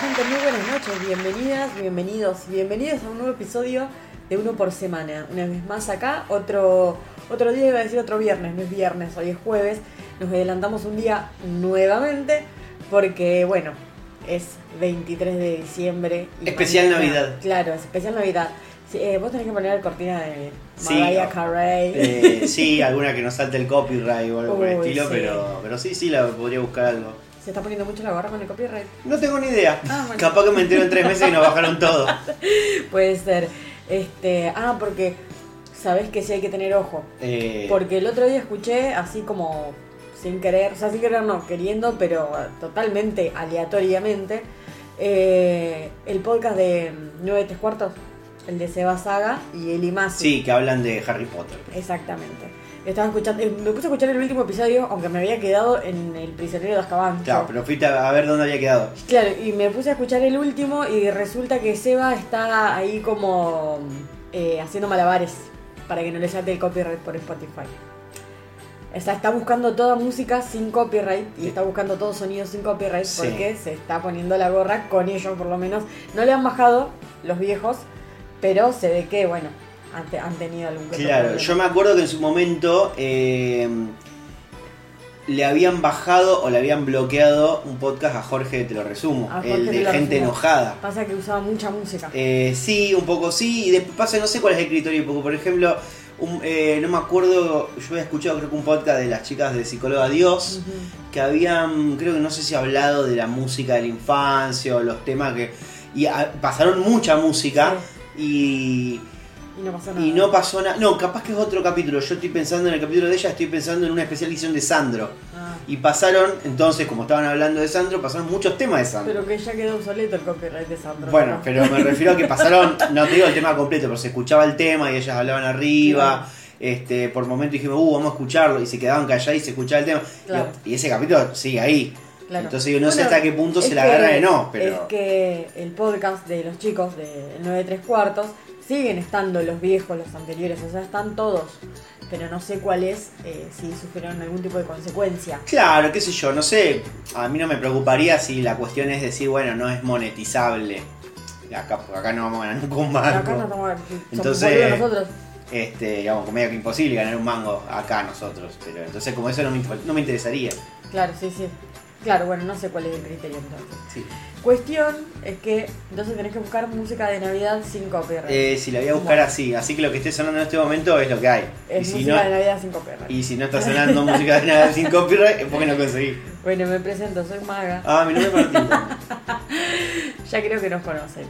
Gente, muy buenas noches, bienvenidas, bienvenidos y bienvenidos a un nuevo episodio de uno por semana. Una vez más acá, otro, otro día iba a decir otro viernes, no es viernes, hoy es jueves. Nos adelantamos un día nuevamente porque, bueno, es 23 de diciembre. y Especial mañana- Navidad. Claro, es especial Navidad. Sí, eh, vos tenés que poner la cortina de Sí, Mariah o- Carey. Eh, sí, alguna que nos salte el copyright o algo por el estilo, sí. pero, pero sí, sí, la podría buscar algo. Se está poniendo mucho la gorra con el copyright. No tengo ni idea. Ah, bueno. Capaz que me entero en tres meses y nos bajaron todo. Puede ser. Este, ah, porque sabés que sí hay que tener ojo. Eh, Porque el otro día escuché así como sin querer, o sea, sin querer no, queriendo, pero totalmente aleatoriamente, eh, el podcast de 9 tres cuartos, el de Seba Saga y Eli Masi. sí, que hablan de Harry Potter. Exactamente. Estaba escuchando, eh, me puse a escuchar el último episodio, aunque me había quedado en el prisionero de Azkaban. Claro, pero fuiste a ver dónde había quedado. Claro, y me puse a escuchar el último y resulta que Seba está ahí como eh, haciendo malabares para que no le salte el copyright por Spotify. O sea, está buscando toda música sin copyright y está buscando todo sonido sin copyright Sí. porque se está poniendo la gorra con ellos por lo menos. No le han bajado los viejos, pero se ve que, bueno, han, te- han tenido algún Claro, yo me acuerdo que en su momento eh, le habían bajado o le habían bloqueado un podcast a Jorge, te lo resumo, A el de gente resumo. enojada. Pasa que usaba mucha música. Eh, sí, un poco sí, y después pasa, no sé cuál es el criterio, porque por ejemplo, un- eh, no me acuerdo, yo había escuchado creo que un podcast de las chicas de Psicóloga Dios, que habían, creo que no sé si hablado de la música de la infancia o los temas que... Y pasaron mucha música y, Y no pasó nada. y no pasó nada. No, capaz que es otro capítulo. Yo estoy pensando en el capítulo de ella, estoy pensando en una especial edición de Sandro. Ah, Y pasaron, entonces, como estaban hablando de Sandro, pasaron muchos temas de Sandro. pero que ya quedó obsoleto el copyright de Sandro. Bueno, ¿no? pero me refiero a que pasaron, no te digo el tema completo, pero se escuchaba el tema y ellas hablaban arriba. Este, por momento dijimos, uh, vamos a escucharlo, y se quedaban calladas y se escuchaba el tema. Claro. Y, ese capítulo sigue ahí. Claro. Entonces yo no sé hasta qué punto se la agarra de no, pero. Es que el podcast de los chicos de 9 3 cuartos siguen estando los viejos, los anteriores, o sea, están todos. Pero no sé cuál es, eh, si sufrieron algún tipo de consecuencia. Claro, qué sé yo, no sé. A mí no me preocuparía si la cuestión es decir, bueno, no es monetizable. Acá, acá no vamos a ganar nunca un mango. acá no estamos Entonces- nosotros. Este, digamos, medio que imposible ganar un mango acá nosotros. Pero entonces como eso no me, no me interesaría. Claro, sí, sí. Claro, bueno, no sé cuál es el criterio entonces. Sí. Cuestión es que entonces tenés que buscar música de Navidad sin copyright. Eh, si la voy a buscar Bueno. así, así que lo que esté sonando en este momento es lo que hay. Y es si, música no, de Navidad sin copyright. y si no está sonando música de nada sin copyright, es porque no conseguí. Bueno, me presento, soy Maga. Ah, mi nombre es Martín. Ya creo que nos conocen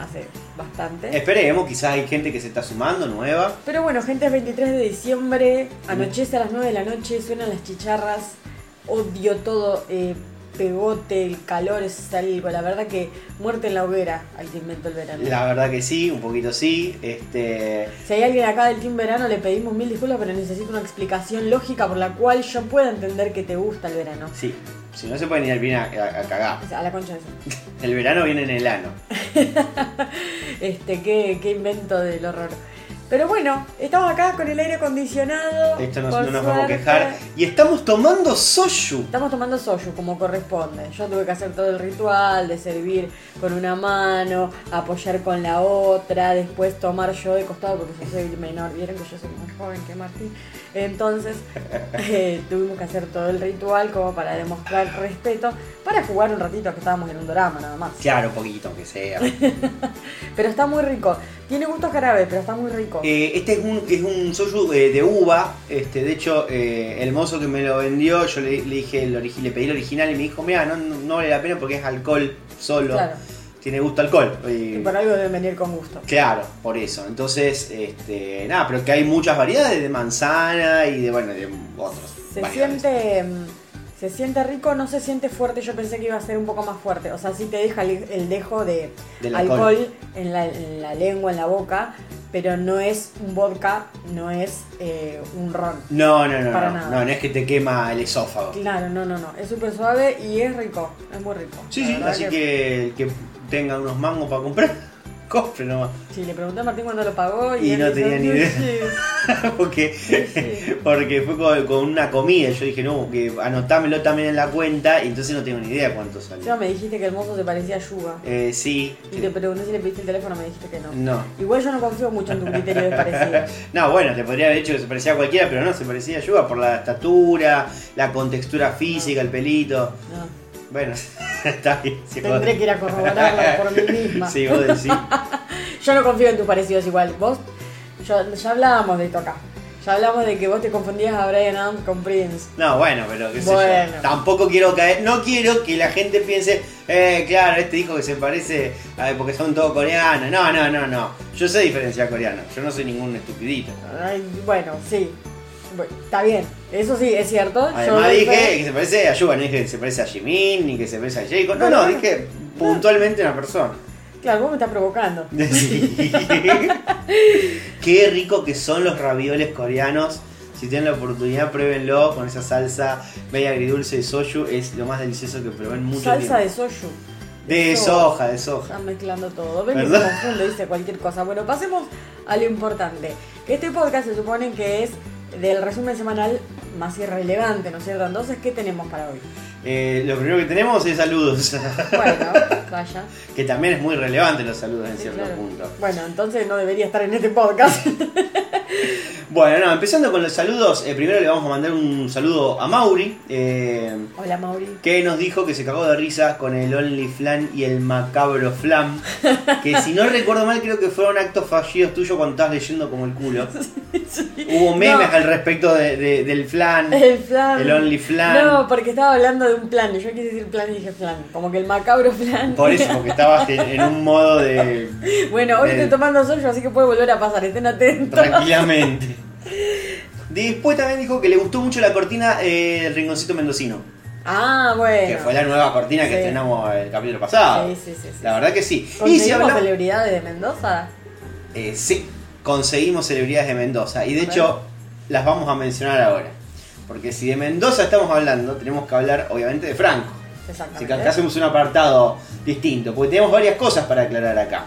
hace bastante. Esperemos, quizás hay gente que se está sumando, nueva. Pero bueno, gente, es 23 de diciembre, anochece a las 9 de la noche, suenan las chicharras, odio todo, eh, pegote, el calor es algo, la verdad que muerte en la hoguera, ahí te invento el verano. La verdad que sí, un poquito sí. Este, Si hay alguien acá del Team Verano, le pedimos mil disculpas, pero necesito una explicación lógica por la cual yo pueda entender que te gusta el verano. sí, si no se pueden ir al bien a, a- a cagar. O sea, a la concha de eso. El verano viene en el ano. Este, qué, qué invento del horror. Pero bueno, estamos acá con el aire acondicionado. Esto no, por no nos vamos a quejar. Y estamos tomando soju. Estamos tomando soju como corresponde. Yo tuve que hacer todo el ritual de servir con una mano, apoyar con la otra, después tomar yo de costado porque yo soy menor. Vieron que yo soy más joven que Martín. Entonces eh, tuvimos que hacer todo el ritual como para demostrar respeto, para jugar un ratito que estábamos en un drama nada más. Claro, poquito, aunque sea. Pero está muy rico. Tiene gusto jarabe, pero está muy rico. Eh, este es un, es un soju eh, de uva. Este, de hecho, eh, el mozo que me lo vendió, yo le, le dije el origi- le pedí el original y me dijo, mira, no, no vale la pena porque es alcohol solo. Claro. Tiene gusto alcohol. Y- Y por algo deben venir con gusto. Claro, por eso. Entonces, este, nada, pero que hay muchas variedades de manzana y de, bueno, de otros. Se variedades. siente, mm, se siente rico, no se siente fuerte. Yo pensé que iba a ser un poco más fuerte. O sea, sí te deja el, el dejo de alcohol, alcohol. en, la, en la lengua, en la boca, pero no es un vodka, no es eh, un ron. No, no, no, Para no, nada. no, no es que te quema el esófago. Claro, no, no, no. Es súper suave y es rico. Es muy rico. Sí, La sí, así que tenga unos mangos para comprar, cofre nomás. Sí, le pregunté a Martín cuándo lo pagó y, no tenía ni idea. "Sí". porque, Sí. porque fue con, con una comida. Yo dije, no, que anotámelo también en la cuenta. Y entonces no tengo ni idea cuánto salió. me dijiste que el mozo se parecía a Yuga. Eh, sí. Y te pregunté si le pediste el teléfono, me dijiste que no. No. Igual yo no confío mucho en tu criterio de parecido. No, bueno, te podría haber dicho que se parecía a cualquiera, pero no, se parecía a Yuga por la estatura, la contextura física, el pelito. No. Bueno, está bien. vos- Tendré que ir a corroborarlo por mí misma. Sí, vos decís. Yo no confío en tus parecidos igual. Vos, yo- ya hablábamos de esto acá. Ya hablamos de que vos te confundías a Brian Adams con Prince. No, bueno, pero qué sé Bueno. yo. Tampoco quiero caer. No quiero que la gente piense, eh, claro, este dijo que se parece a, porque son todos coreanos. No, no, no, no. Yo sé diferenciar coreano. Yo no soy ningún estupidito. Ay, bueno, sí. Bueno, está bien. Eso sí, es cierto. Además dije que se parece a Yuba, no dije que se parece a Jimin, ni que se parece a Jacob. No, no, dije puntualmente una persona. Claro, vos me estás provocando. Sí. Qué rico que son los ravioles coreanos. Si tienen la oportunidad, pruébenlo con esa salsa media agridulce de soju. Es lo más delicioso que probé en mucho Salsa tiempo. de soju. De soja, de soja. Están mezclando todo. Ven se confunde, dice cualquier cosa. Bueno, pasemos a lo importante. Que este podcast se supone que es del resumen semanal más irrelevante, ¿no es cierto? Entonces, ¿qué tenemos para hoy? Eh, lo primero que tenemos es saludos. Bueno, vaya. que también es muy relevante los saludos en Sí, cierto claro. punto. Bueno, entonces no debería estar en este podcast. Bueno, no, empezando con los saludos, eh, primero le vamos a mandar un saludo a Mauri. eh, Hola, Mauri. que nos dijo que se cagó de risa con el Only Flan y el macabro Flam. Que si no recuerdo mal, creo que fueron actos fallidos tuyos cuando estabas leyendo como el culo. Hubo memes No. al respecto de- de- del flan, El flan. el Only Flan. No, porque estaba hablando de un plan. Yo quise decir plan y dije flan. Como que el macabro flan. Por eso, porque estabas en, en un modo de. Bueno, hoy estoy tomando soyo, así que puede volver a pasar. Estén atentos. tranquilamente. Después también dijo que le gustó mucho la cortina eh, Rinconcito Mendocino. Ah, bueno. Que fue la nueva cortina que Sí. estrenamos el capítulo pasado. Sí, sí, sí. sí. La verdad que sí. Y si ¿Conseguimos hablamos. celebridades de Mendoza? Eh, sí, conseguimos celebridades de Mendoza. Y de hecho, las vamos a mencionar ahora. Porque si de Mendoza estamos hablando, tenemos que hablar obviamente de Franco. Así Exactamente. que acá hacemos un apartado distinto, porque tenemos varias cosas para aclarar acá.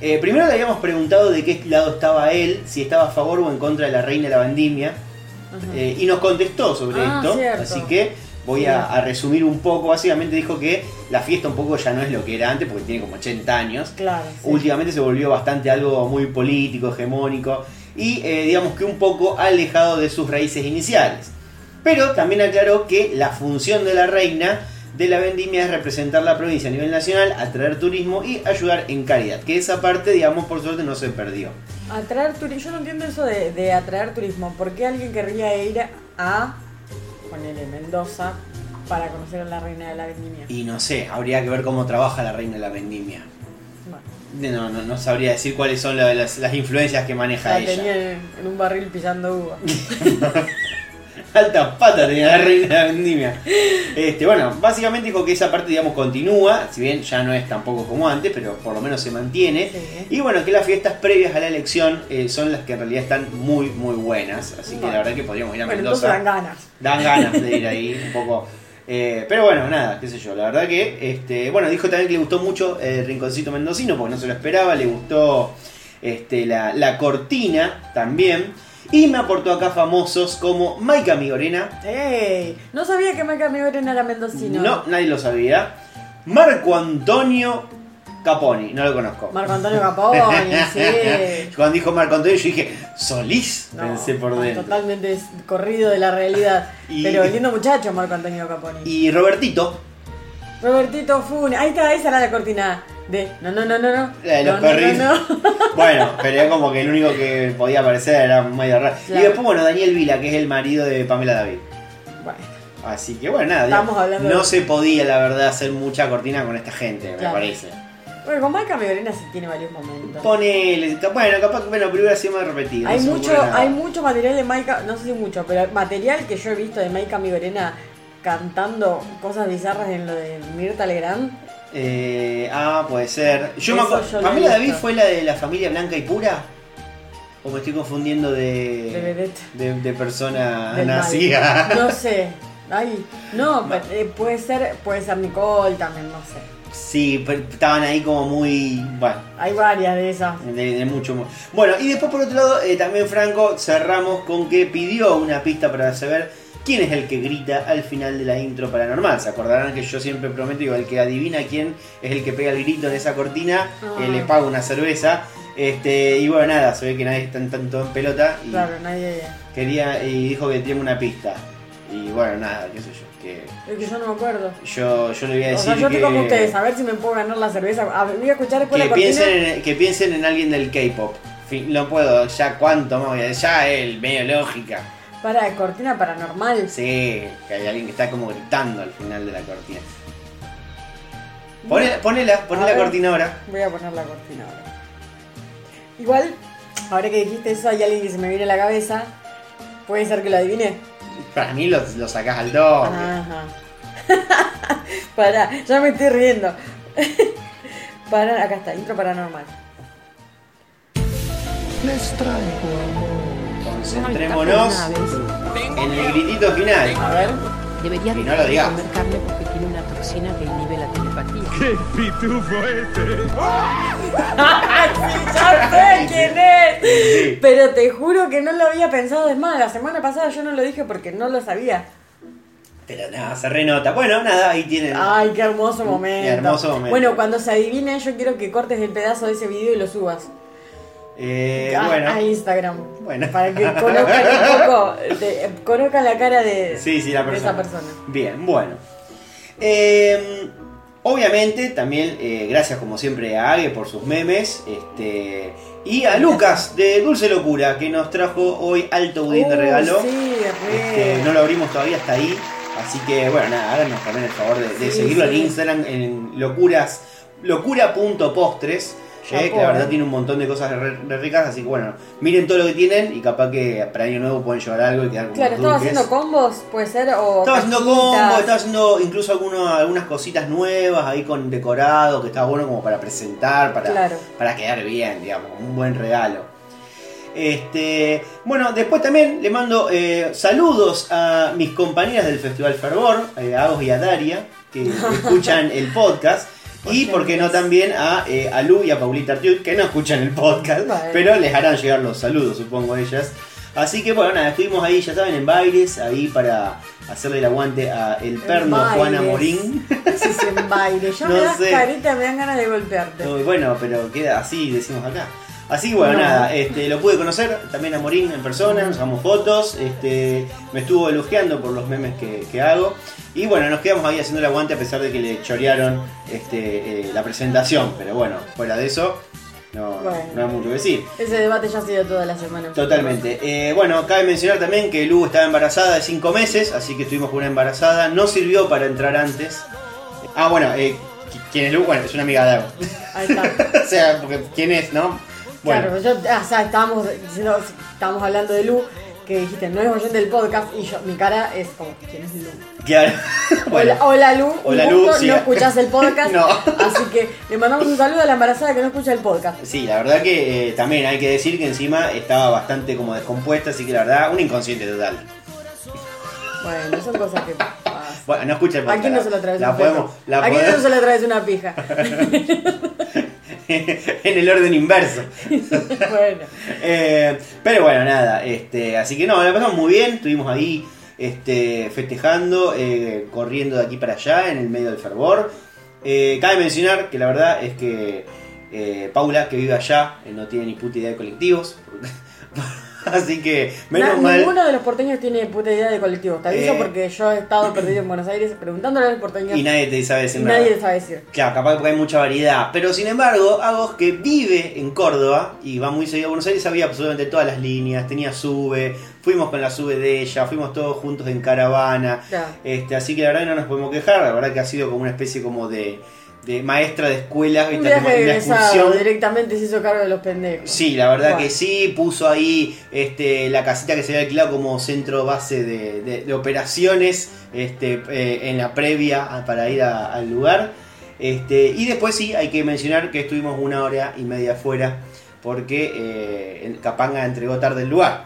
Eh, primero le habíamos preguntado de qué lado estaba él, si estaba a favor o en contra de la reina de la vendimia, eh, y nos contestó sobre Ah, esto, cierto. así que voy a, a resumir un poco. Básicamente dijo que la fiesta un poco ya no es lo que era antes, porque tiene como 80 años. Claro. sí. Últimamente se volvió bastante algo muy político, hegemónico, y eh, digamos que un poco alejado de sus raíces iniciales. Pero también aclaró que la función de la reina de la vendimia es representar la provincia a nivel nacional, atraer turismo y ayudar en caridad. Que esa parte, digamos, por suerte no se perdió. Atraer turismo. Yo no entiendo eso de, de atraer turismo. ¿Por qué alguien querría ir a. Ponele Mendoza para conocer a la reina de la vendimia? Y no sé, habría que ver cómo trabaja la reina de la vendimia. Bueno, No, no, no sabría decir cuáles son la- las, las influencias que maneja la ella. tenía en, en un barril pillando uva. Alta pata tenía la reina de la vendimia. Este, bueno, básicamente dijo que esa parte, digamos, continúa, si bien ya no es tampoco como antes, pero por lo menos se mantiene. Sí. Y bueno, que las fiestas previas a la elección eh, son las que en realidad están muy, muy buenas. Así que Bueno. la verdad que podríamos ir a Bueno, Mendoza. dan ganas. Dan ganas de ir ahí un poco. Eh, pero bueno, nada, qué sé yo. La verdad que, este, bueno, dijo también que le gustó mucho el rinconcito mendocino porque no se lo esperaba. Le gustó este, la, la cortina también. Y me aportó acá famosos como Maika Migorena. ¡Ey! No sabía que Maca Miguel era mendocino. No, nadie lo sabía. Marco Antonio Caponi, no lo conozco. Marco Antonio Caponi, sí. Cuando dijo Marco Antonio, yo dije, ¿Solís? No, Pensé por no, dentro. Totalmente corrido de la realidad. Y- Pero lindo muchacho Marco Antonio Caponi. Y Robertito, Robertito Fune. Ahí está, esa era la cortina de no, no, no, no, no. De los no, no, no. Bueno, pero era como que el único que podía aparecer era medio raro. Claro. Y después, bueno, Daniel Vila, que es el marido de Pamela David. Bueno, Así que bueno, nada, Estamos digamos, hablando no de- se podía, la verdad, hacer mucha cortina con esta gente, me parece. bueno con Maca Miguelena sí tiene varios momentos. Ponele, bueno, capaz que, bueno, hubiera sido más repetido. Hay no mucho, hay mucho material de Maika, no sé si mucho, pero material que yo he visto de Maika Migorena cantando cosas bizarras en lo de Mirta Legrand. Eh, ah, puede ser. Yo me acuerdo. ¿Pamela David fue la de la familia blanca y pura? ¿O me estoy confundiendo De de. de, de persona del mal. nacida? No sé, Ay, no, pero, eh, puede ser, puede ser Nicole también, no sé. Sí, pero estaban ahí como muy. Bueno, Hay varias de esas. de, de mucho. mu- Bueno, y después por otro lado, eh, también Franco cerramos con que pidió una pista para saber quién es el que grita al final de la intro paranormal. Se acordarán que yo siempre prometo, digo, el que adivina quién es el que pega el grito en esa cortina, Ah. eh, le paga una cerveza. Este, y bueno, nada, se ve que nadie está en tanto en pelota y Claro, nadie. quería y dijo que tiene una pista. Y bueno, nada, qué sé yo, que Es que yo no me acuerdo. yo, yo le voy a O decir sea, yo estoy como ustedes, a ver si me puedo ganar la cerveza. A ver, voy a escuchar después que la cortina. piensen, en, que piensen en alguien del K-pop. No puedo, ya cuánto más voy a ya el medio lógica. Para, cortina paranormal. Sí, que hay alguien que está como gritando al final de la cortina. Ponela, ponela, poné A la ver. cortina ahora. Voy a poner la cortina ahora. Igual, ahora que dijiste eso, hay alguien que se me viene a la cabeza. Puede ser que lo adivine. Para mí lo, lo sacás al doble. Ajá. Pará, ya me estoy riendo. Para, acá está, intro paranormal. Les traigo amor. Concentrémonos en el gritito final. A ver. Debería Y no lo de digas. comer carne porque tiene una toxina que inhibe la telepatía. ¡Qué pitufo este! ¡Ya sé quién es! Sí. Pero te juro que no lo había pensado. Es más, la semana pasada yo no lo dije porque no lo sabía. Pero nada, se renota. Bueno, nada, ahí tienen. Ay, qué hermoso momento. Qué hermoso momento. Bueno, cuando se adivine, yo quiero que cortes el pedazo de ese video y lo subas. Eh, a, bueno. a Instagram. Bueno. Para que conozcan un poco, de- conozcan la cara de, Sí, sí, la de persona. esa persona. Bien, bueno. Eh, obviamente, también eh, gracias como siempre a Age por sus memes. Este, y a Lucas de Dulce Locura, que nos trajo hoy alto budín de Uh, regalo. Sí. Este, no lo abrimos todavía hasta ahí. Así que bueno, nada, háganos también el favor de, seguirlo en Instagram en locuras, locura.postres. que la verdad eh. tiene un montón de cosas re, re ricas, así que bueno, miren todo lo que tienen y capaz que para año nuevo pueden llevar algo y quedar como Claro, estaba haciendo combos, puede ser, o. Estaba haciendo cajitas. combo, estaba haciendo incluso algunos, algunas cositas nuevas ahí con decorado, que estaba bueno como para presentar, para, Claro. para quedar bien, digamos, un buen regalo. Este, bueno, después también le mando eh, saludos a mis compañeras del Festival Fervor, eh, a Agos y a Daria, que escuchan el podcast. Y por qué no también a, eh, a Lu y a Paulita Artiut, que no escuchan el podcast, pero les harán llegar los saludos, supongo ellas. Así que bueno, nada, estuvimos ahí, ya saben, en bailes, ahí para hacerle el aguante a el perno. Juana Morín. Sí, sí, en baile. Ya No me das sé. carita, me dan ganas de golpearte. Bueno, pero queda así, decimos acá. Así que bueno, No. nada, este, lo pude conocer también a Morín en persona, nos sacamos fotos, este, me estuvo elogiando por los memes que, que hago. Y bueno, nos quedamos ahí haciendo el aguante a pesar de que le chorearon este, eh, la presentación. Pero bueno, fuera de eso, no, Bueno. no hay mucho que decir. Ese debate ya ha sido toda la semana. Totalmente. Eh, bueno, cabe mencionar también que Lu estaba embarazada de 5 meses, así que estuvimos con una embarazada. No sirvió para entrar antes. Ah, bueno, eh, ¿quién es Lu? Bueno, es una amiga de. Ahí está. o sea, porque ¿quién es, no? Bueno, Claro, yo, ah, o sea, estábamos, diciendo, estábamos hablando de Lu, que dijiste, no es oyente del podcast, y yo, mi cara es como, ¿quién es Lu? claro. Bueno, hola, hola Lu, Hola, Lu, sí. no escuchás el podcast, No. así que le mandamos un saludo a la embarazada que no escucha el podcast. sí, la verdad que eh, también hay que decir que encima estaba bastante como descompuesta, así que la verdad, un inconsciente total. Bueno, son cosas que pasan. Bueno, no escucha el ¿A podcast. quién no se lo traes la un podemos, la ¿A quién no se le traes una pija? en el orden inverso. bueno, Eh, pero bueno, nada, este, así que no, la pasamos muy bien, estuvimos ahí este, festejando, eh, corriendo de aquí para allá en el medio del fervor. Eh, cabe mencionar que la verdad es que Paula, que vive allá, no tiene ni puta idea de colectivos. así que, menos Na- mal. ninguno de los porteños tiene puta idea de colectivos. Te aviso Eh. porque yo he estado perdido en Buenos Aires preguntándole a los porteños Y nadie te sabe decir nada. nadie le sabe decir. Claro, capaz porque hay mucha variedad. Pero sin embargo, Agos que vive en Córdoba y va muy seguido a Buenos Aires, sabía absolutamente todas las líneas, tenía sube, fuimos con la sube de ella, fuimos todos juntos en caravana. Claro. Este, así que la verdad que no nos podemos quejar, la verdad que ha sido como una especie como de, de maestra de escuela, Un ¿viste? viaje Como de una egresado, excursión. directamente se hizo cargo de los pendejos. Sí, la verdad que sí, puso ahí este, la casita que se había alquilado como centro base de, de- de operaciones este, eh, en la previa para ir a- al lugar. Este, y después sí, hay que mencionar que estuvimos una hora y media afuera porque eh, el Capanga entregó tarde el lugar.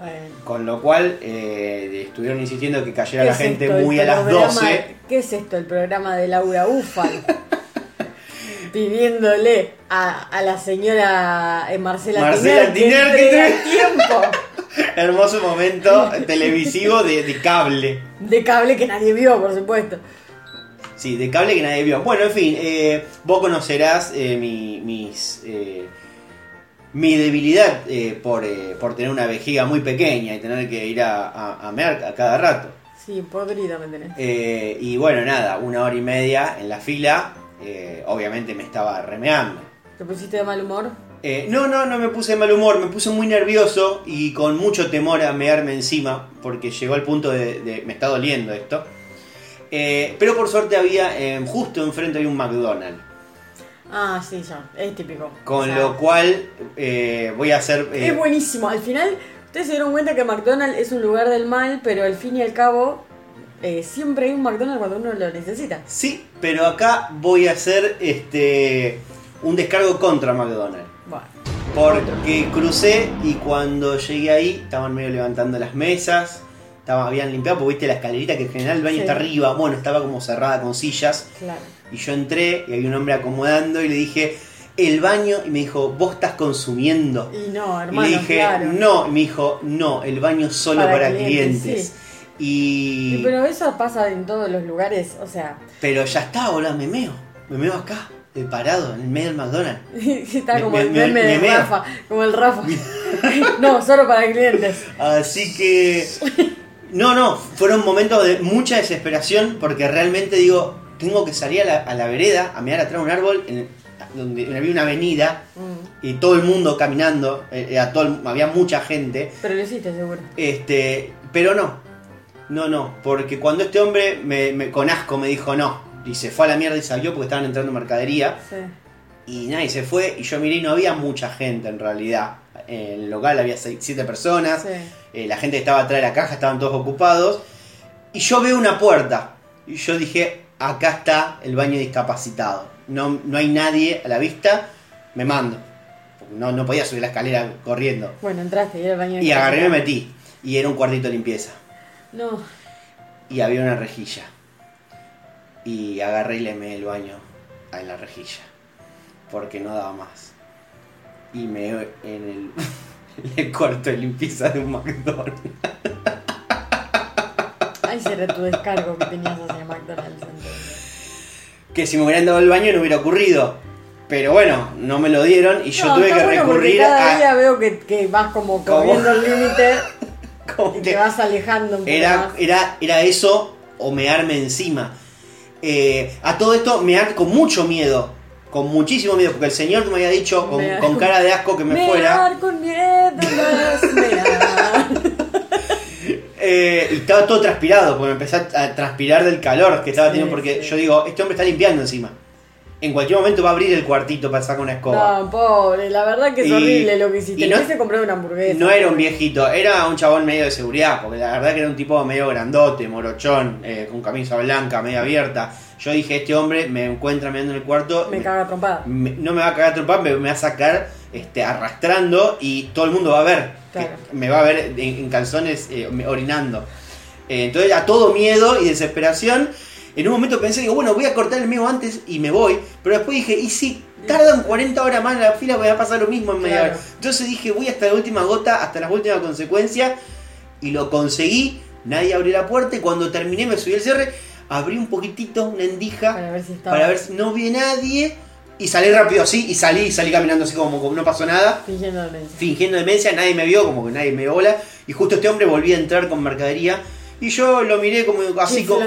Bueno. Con lo cual eh, estuvieron insistiendo que cayera ¿Qué la gente esto, muy a las programa- 12. ¿Qué es esto? El programa de Laura Ufal. Pidiéndole a, a la señora eh, Marcela, Marcela Tiner que que tiempo Hermoso momento televisivo de, de cable. de cable que nadie vio, por supuesto. Sí, de cable que nadie vio. Bueno, en fin, eh, vos conocerás eh, mi, mis, eh, mi debilidad eh, por, eh, por tener una vejiga muy pequeña y tener que ir a, a, a mear a cada rato. Sí, podrida me tenés. Eh, y bueno, nada, una hora y media en la fila, obviamente me estaba remeando. ¿Te pusiste de mal humor? No, no, no me puse de mal humor, me puse muy nervioso y con mucho temor a mearme encima, porque llegó al punto de, de- me está doliendo esto. Pero por suerte había, justo enfrente había un McDonald's, Ah, sí, ya, es típico. con O sea, lo cual eh, voy a hacer... eh, Es buenísimo. Al final, ustedes se dieron cuenta que McDonald's es un lugar del mal, pero al fin y al cabo, eh, siempre hay un McDonald's cuando uno lo necesita. Sí, pero acá voy a hacer este un descargo contra McDonald's. Bueno, Porque crucé y cuando llegué ahí estaban medio levantando las mesas, estaban, habían limpiado, porque viste la escalerita que en general el baño Sí. está arriba, bueno, estaba como cerrada con sillas. claro. Y yo entré y había un hombre acomodando y le dije, el baño, y me dijo, vos estás consumiendo. Y no, Y hermano, le dije, claro. no, y me dijo, no, el baño solo Para para, clientes, clientes. sí. Y... Sí, pero eso pasa en todos los lugares, o sea, Pero ya está, boludo, me meo. Me meo acá, de parado, en el medio del McDonald's. está Me- como me- el me- meme me. Rafa, como el Rafa. no, solo para clientes. Así que. No, no, fueron momentos de mucha desesperación porque realmente digo, tengo que salir a la, a la vereda a mirar atrás de un árbol en- donde había una avenida Mm, y todo el mundo caminando, eh, era todo el- había mucha gente. Pero lo hiciste seguro. Este, pero no, no, no, porque cuando este hombre me, me- con asco me dijo no, y se fue a la mierda y salió porque estaban entrando mercadería. Sí. Y nadie se fue y yo miré y no había mucha gente en realidad. En el local había seis, siete personas. Sí. Eh, la gente que estaba atrás de la caja estaban todos ocupados. Y yo veo una puerta. Y yo dije, acá está el baño discapacitado. No, no hay nadie a la vista. Me mando. No, no podía subir la escalera corriendo. Bueno, entraste y era el baño Y agarré y me metí. Y era un cuartito de limpieza. No, Y había una rejilla. Y agarré y le meé el baño en la rejilla. Porque no daba más. Y me en el, en el cuarto de limpieza de un McDonald's. ahí será tu descargo que tenías hacia McDonald's. Que si me hubieran dado el baño no hubiera ocurrido. Pero bueno, no me lo dieron y yo No, tuve que bueno recurrir cada a. día veo que, que vas como corriendo el límite y te vas alejando un poco era, más. era, era eso o mearme encima. Eh, a todo esto mear con mucho miedo. Con muchísimo miedo. Porque el señor me había dicho con, cara de asco que me fuera. Mear con miedo no es mear. Eh, y estaba todo transpirado, porque me empecé a, a transpirar del calor que estaba Sí, teniendo, porque sí. yo digo, este hombre está limpiando encima. En cualquier momento va a abrir el cuartito para sacar una escoba. No, pobre, la verdad que es Y- horrible lo que hiciste. y no- hubiese comprado una hamburguesa. No era un viejito, era un chabón medio de seguridad, porque la verdad que era un tipo medio grandote, morochón, eh, con camisa blanca, medio abierta. Yo dije, este hombre me encuentra mirando en el cuarto, Me me- caga trompada. me- no me va a cagar trompa, me, me va a sacar este, arrastrando y todo el mundo va a ver. Claro. que me va a ver en, en calzones eh, orinando. Eh, entonces a todo miedo y desesperación. En un momento pensé, digo, bueno, voy a cortar el mío antes y me voy. Pero después dije, ¿y si tardan 40 horas más en la fila? Va a pasar lo mismo en media Claro. hora. Entonces dije, voy hasta la última gota, hasta las últimas consecuencias. Y lo conseguí. Nadie abrió la puerta y cuando terminé me subí al cierre. Abrí un poquitito, una endija, Para ver si estaba. para ver si no vi nadie. Y salí rápido así, y salí, salí caminando así como, como no pasó nada Fingiendo demencia. fingiendo demencia, nadie me vio, como que nadie me bola, y justo este hombre volvía a entrar con mercadería, y yo lo miré como así como.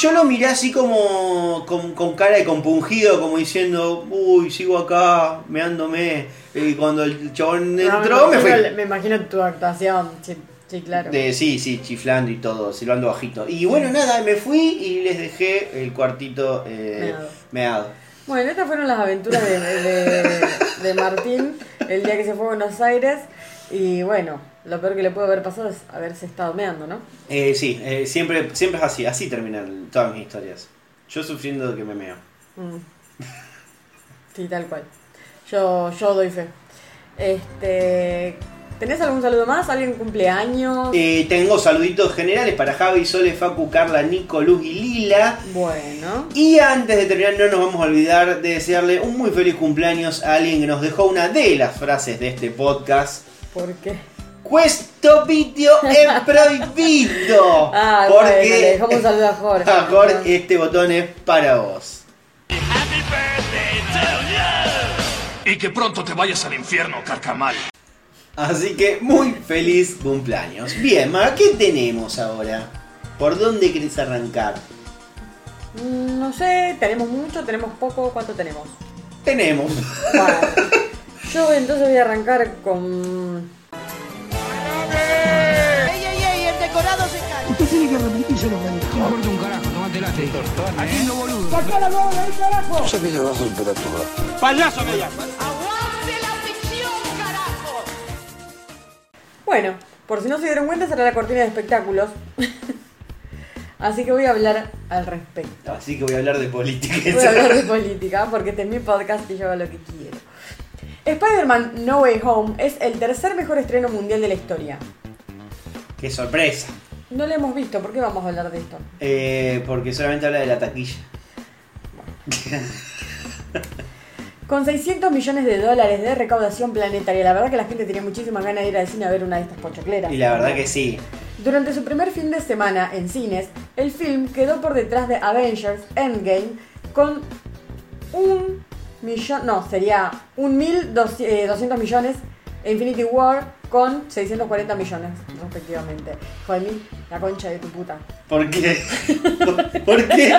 Yo lo miré así como con, con cara de compungido, como diciendo, uy, sigo acá, meándome, y cuando el chabón No, entró, me imagino- fui. Me imagino tu actuación. Sí, sí, claro. De, sí, sí, chiflando y todo, silbando bajito. Y bueno, nada, me fui y les dejé el cuartito eh, Meado. meado. Bueno, estas fueron las aventuras de, de- de Martín el día que se fue a Buenos Aires. Y bueno, lo peor que le puede haber pasado es haberse estado meando, ¿no? Eh, sí, eh, siempre, siempre es así, así terminan todas mis historias. Yo sufriendo de que me meo. Mm. Sí, tal cual. Yo, yo doy fe. Este. ¿Tenés algún saludo más? ¿Alguien cumpleaños? Eh, tengo saluditos generales para Javi, Sole, Facu, Carla, Nico, Luz y Lila. Bueno. Y antes de terminar, no nos vamos a olvidar de desearle un muy feliz cumpleaños a alguien que nos dejó una de las frases de este podcast. ¿Por qué? Questo video es prohibido. Ah, bueno, le dejamos un saludo a Jorge. a Jorge, este botón es para vos. Y que pronto te vayas al infierno, carcamal. Así que muy feliz cumpleaños. Bien, Ma, ¿qué tenemos ahora? ¿Por dónde querés arrancar? Mm, No sé, tenemos mucho, tenemos poco, ¿cuánto tenemos? Tenemos. Vale. Yo entonces voy a arrancar con... ¡Ey, ey, ey! El decorado se cae. Usted tiene que repetírselo, me dijo. No importa un carajo, tomate late. Aquí no boludo. Yo que bajo temperatura. ¡Payaso me! ¡Aguante la ficción, carajo! Bueno, por si no se dieron cuenta, será la cortina de espectáculos. Así que voy a hablar al respecto. Así que voy a hablar de política. Voy a hablar de política porque este es mi podcast y yo hago lo que quiero. Spider-Man No Way Home es el tercer mejor estreno mundial de la historia. Qué sorpresa. No lo hemos visto, ¿por qué vamos a hablar de esto? Eh, porque solamente habla de la taquilla. Con 600 millones de dólares de recaudación planetaria, la verdad que la gente tenía muchísimas ganas de ir al cine a ver una de estas pochocleras. Y la verdad que sí. Durante su primer fin de semana en cines, el film quedó por detrás de Avengers Endgame con un millón, no, sería un mil dos- eh, doscientos millones e Infinity War con 640 millones respectivamente. De mí, la concha de tu puta. ¿Por qué? ¿Por, por qué?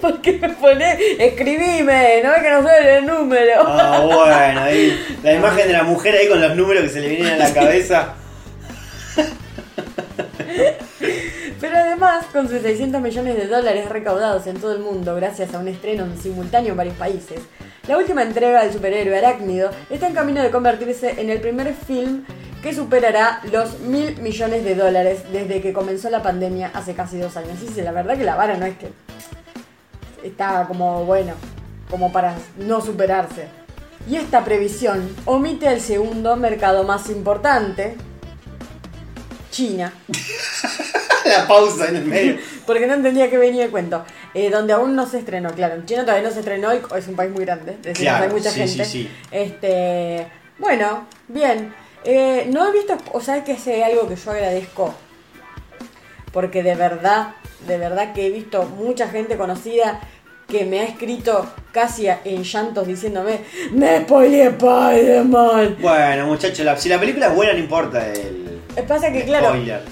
¿Por qué me pone? Escribime, no es que no sé el número. Ah, bueno, ahí. La imagen de la mujer ahí con los números que se le vienen a la cabeza. Pero además, con sus 600 millones de dólares recaudados en todo el mundo gracias a un estreno en simultáneo en varios países, la última entrega del superhéroe arácnido está en camino de convertirse en el primer film que superará los mil millones de dólares desde que comenzó la pandemia hace casi dos años. Y sí, la verdad que la vara no es que está como bueno, como para no superarse. Y esta previsión omite el segundo mercado más importante, China. La pausa en el medio. Porque no entendía que venía el cuento. Eh, donde aún no se estrenó, claro. En China todavía no se estrenó y es un país muy grande. Es decir, Claro, hay mucha sí, gente. sí, sí. Este, bueno, bien. Eh, no he visto, o sea, que es algo que yo agradezco. Porque de verdad, de verdad que he visto mucha gente conocida que me ha escrito casi en llantos diciéndome, me spoileé Spider-Man. Bueno, muchachos, la- si la película es buena, no importa el. Eh, Pasa que, claro, spoiler.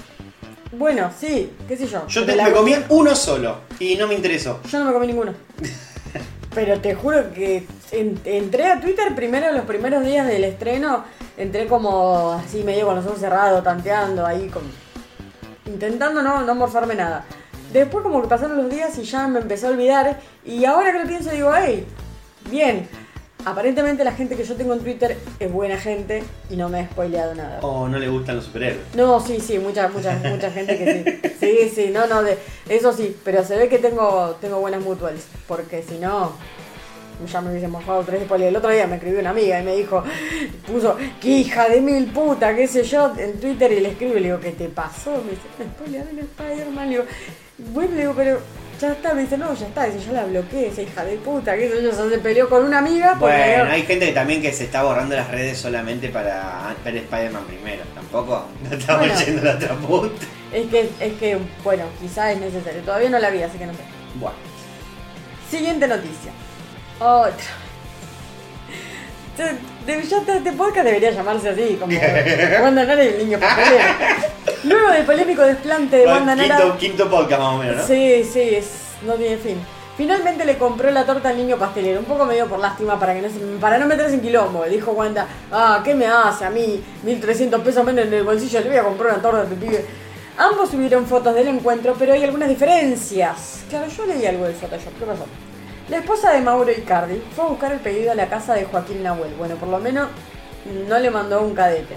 bueno, sí, qué sé yo. Yo te- la me comí cuestión- uno solo y no me interesó. Yo no me comí ninguno. Pero te juro que en- entré a Twitter primero, los primeros días del estreno, entré como así medio con los ojos cerrados, tanteando ahí, como, intentando no, no morzarme nada. Después como que pasaron los días y ya me empecé a olvidar y ahora que lo pienso digo, hey, bien, aparentemente la gente que yo tengo en Twitter es buena gente y no me ha spoileado nada. O no le gustan los superhéroes. No, sí, sí, mucha, mucha, mucha gente que sí. Sí, sí, no, no, de, eso sí, pero se ve que tengo, tengo buenas mutuals, porque si no, ya me hubiese mojado tres spoilers. El otro día me escribió una amiga y me dijo, puso, qué hija de mil puta, qué sé yo, en Twitter y le escribo y le digo, ¿qué te pasó? Me dice, me spoilearon Spider-Man, le digo, bueno, le digo, pero ya está, me dice, no, ya está, dice, yo la bloqueé, esa hija de puta, sé yo, se peleó con una amiga porque... Bueno, hay gente que también que se está borrando las redes solamente para ver Spider-Man primero. Tampoco no estamos Bueno. yendo a la otra punta. Es que, es que, bueno, quizás es necesario. Todavía no la vi, así que no sé. Bueno. Siguiente noticia. Otra. De- ya te- este podcast debería llamarse así, como Wanda Nara y el niño pastelero. Luego del polémico desplante de Wanda Nara. quinto, quinto podcast más o menos, ¿no? Sí, sí, es- no tiene fin. Finalmente le compró la torta al niño pastelero, un poco medio por lástima para que no se- para no meterse en quilombo. Le dijo Wanda, ah, ¿qué me hace a mí? 1300 pesos menos en el bolsillo, le voy a comprar una torta a este pibe. Ambos subieron fotos del encuentro, pero hay algunas diferencias. Claro, yo leí algo del Photoshop, ¿qué pasó? La esposa de Mauro Icardi fue a buscar el pedido a la casa de Joaquín Nahuel. Bueno, por lo menos no le mandó un cadete.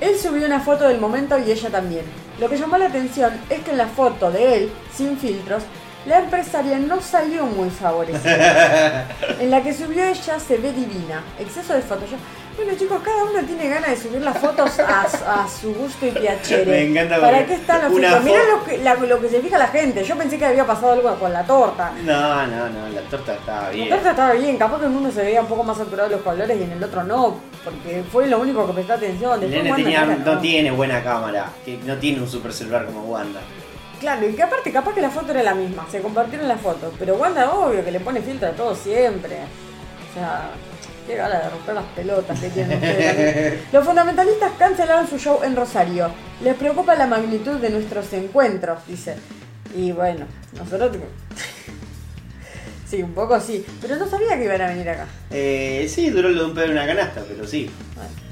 Él subió una foto del momento y ella también. Lo que llamó la atención es que en la foto de él, sin filtros, la empresaria no salió muy favorecida. En la que subió ella se ve divina. Exceso de Photoshop. Bueno chicos, cada uno tiene ganas de subir las fotos a, a su gusto y piacere. Me encanta ¿Para qué están los? Mirá lo que, la- lo que se fija la gente. Yo pensé que había pasado algo con la torta. No, no, no, la torta estaba La bien. torta estaba bien, capaz que en uno se veía un poco más saturado los colores y en el otro no, porque fue lo único que presté atención. Después Wanda, tenía- no tiene buena cámara, que no tiene un super celular como Wanda. Claro, y que aparte capaz que la foto era la misma, se compartieron las fotos, pero Wanda obvio que le pone filtro a todo siempre. O sea, qué gana de romper las pelotas que tienen ustedes. Los fundamentalistas cancelaron su show en Rosario. Les preocupa la magnitud de nuestros encuentros, dice. Y bueno, nosotros... Sí, un poco sí, pero no sabía que iban a venir acá. Eh, sí, duró lo de un pedo en una canasta, pero sí. Bueno.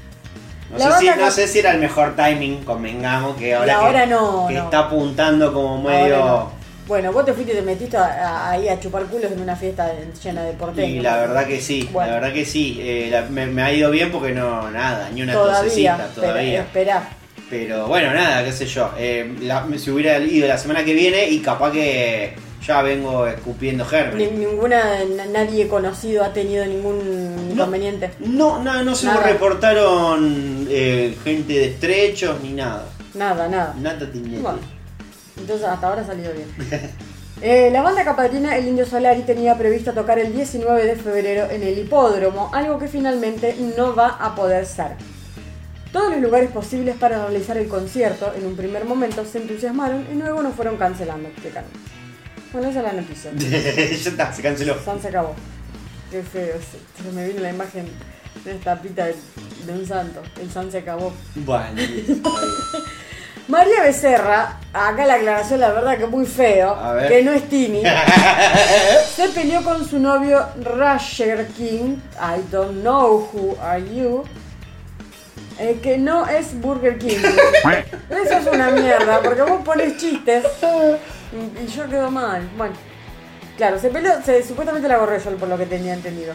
No, sé si, no sé si era el mejor timing, convengamos, que ahora, que, no, que está apuntando como medio... Bueno, vos te fuiste y te metiste a- a- ahí a chupar culos en una fiesta llena de porteños. Y la verdad que sí, Bueno. la verdad que sí. Eh, la- me, me ha ido bien porque no, nada, ni una todavía, tosecita todavía. esperá. Pero bueno, nada, qué sé yo. Eh, la- si hubiera ido la semana que viene y capaz que ya vengo escupiendo Ni- germen. ninguna, na- nadie conocido ha tenido ningún inconveniente. No, no, no se Nada. reportaron eh, gente de estrechos ni nada. Nada, nada. Nada tenía. Bueno, entonces hasta ahora ha salido bien. Eh, la banda capatina El Indio Solari tenía previsto tocar el 19 de febrero en el hipódromo, algo que finalmente no va a poder ser. Todos los lugares posibles para realizar el concierto en un primer momento se entusiasmaron y luego nos fueron cancelando, explicaron. Bueno, esa es la noticia. ya está, se canceló. San se acabó. Qué feo. Se, se me vino la imagen de esta pita de, de un santo. El San se acabó. Bueno. María Becerra, acá la aclaración, la verdad que muy feo, que no es Tini, se peleó con su novio Rasher King, I don't know who are you, eh, que no es Burger King. Eso es una mierda, porque vos pones chistes y, y yo quedo mal. Bueno, claro, se peleó, se, supuestamente la agarré yo por lo que tenía entendido.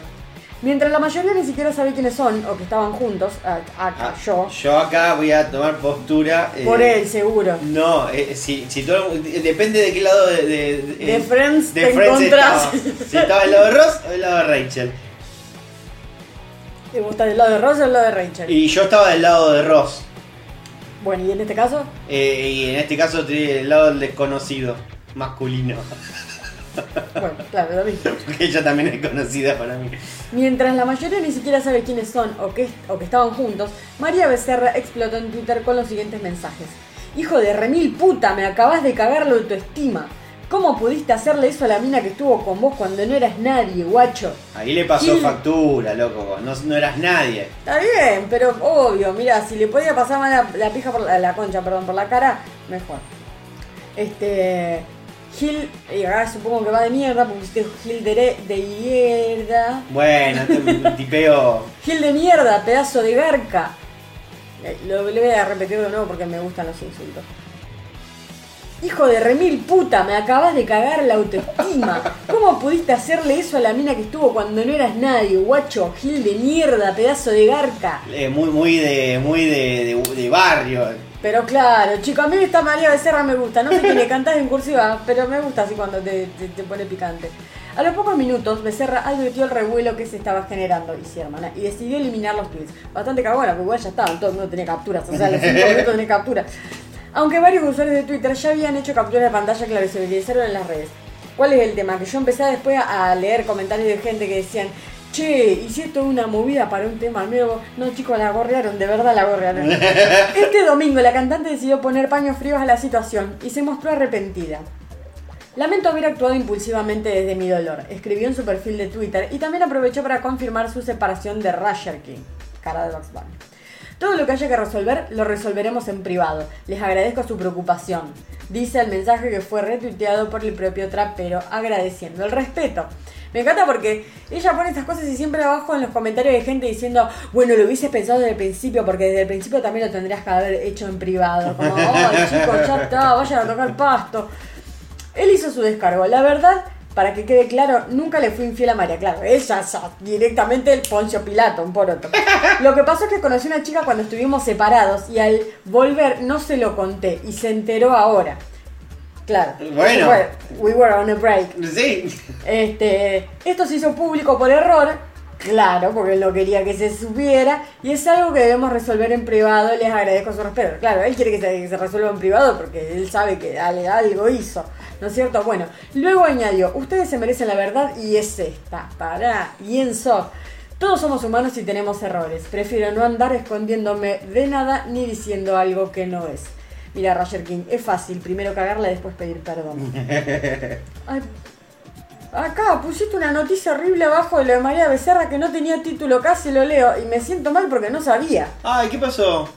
Mientras la mayoría ni siquiera sabe quiénes son o que estaban juntos, acá Ah, yo, Yo acá voy a tomar postura. eh, por él seguro. No, eh, si, si todo, depende de qué lado de, de, De Friends te Friends encontrás. estaba. Si estaba del lado de Ross o del lado de Rachel. ¿Te gusta del lado de Ross o del lado de Rachel? Y yo estaba del lado de Ross. Bueno, y en este caso, Eh, y en este caso estoy del lado del desconocido masculino. bueno, claro, lo mismo. Porque ella también es conocida para mí. Mientras la mayoría ni siquiera sabe quiénes son o que, o que estaban juntos, María Becerra explotó en Twitter con los siguientes mensajes. Hijo de remil puta, me acabas de cagar la autoestima. ¿Cómo pudiste hacerle eso a la mina que estuvo con vos cuando no eras nadie, guacho? Ahí le pasó factura, loco. No, no eras nadie. Está bien, pero obvio, mira, si le podía pasar mal la, la pija por la, la concha, perdón, por la cara, mejor. Este. Gil, y ahora supongo que va de mierda, porque usted Gil de, de mierda. Bueno, este tipeo. Gil de mierda, pedazo de garca. Eh, Lo, le voy a repetir de nuevo porque me gustan los insultos. Hijo de remil puta, me acabas de cagar la autoestima. ¿Cómo pudiste hacerle eso a la mina que estuvo cuando no eras nadie, guacho? Gil de mierda, pedazo de garca. eh, muy, muy de. muy de, de- de barrio. Pero claro, chico, a mí esta María Becerra me gusta. No sé quién le cantas en cursiva, pero me gusta así cuando te, te- te pone picante. A los pocos minutos, Becerra advirtió el revuelo que se estaba generando, y sí, hermana, y decidió eliminar los tweets. Bastante cagona, porque igual ya estaban, todo el mundo tenía capturas, o sea, los 5 minutos tenía capturas. Aunque varios usuarios de Twitter ya habían hecho capturas de pantalla que la visualizaron en las redes. ¿Cuál es el tema? Que yo empecé después a leer comentarios de gente que decían, che, ¿y si esto es una movida para un tema nuevo? No, chicos, la gorrearon, de verdad la gorrearon. Este domingo la cantante decidió poner paños fríos a la situación y se mostró arrepentida. Lamento haber actuado impulsivamente desde mi dolor, escribió en su perfil de Twitter y también aprovechó para confirmar su separación de Rasher King, cara de Bunny. Todo lo que haya que resolver lo resolveremos en privado. Les agradezco su preocupación. Dice el mensaje que fue retuiteado por el propio trapero agradeciendo el respeto. Me encanta porque ella pone estas cosas y siempre abajo en los comentarios hay gente diciendo, bueno, lo hubieses pensado desde el principio, porque desde el principio también lo tendrías que haber hecho en privado. Como, ay chicos, ya está, vayan a tocar pasto. Él hizo su descargo. La verdad, para que quede claro, nunca le fui infiel a María. Claro, ella ya, directamente el Poncio Pilato, un poroto. Lo que pasó es que conocí a una chica cuando estuvimos separados y al volver no se lo conté y se enteró ahora. Claro. Bueno. We were on a break. Sí. Este, esto se hizo público por error. Claro, porque él no quería que se supiera y es algo que debemos resolver en privado. Les agradezco su respeto. Claro, él quiere que se, que se resuelva en privado porque él sabe que algo hizo, ¿no es cierto? Bueno, luego añadió, ustedes se merecen la verdad y es esta. Pará, y en SOC. Todos somos humanos y tenemos errores. Prefiero no andar escondiéndome de nada ni diciendo algo que no es. Mira, Roger King, es fácil. Primero cagarla y después pedir perdón. Ay, Acá pusiste una noticia horrible abajo de lo de María Becerra que no tenía título, casi lo leo y me siento mal porque no sabía. Ay, ¿qué pasó?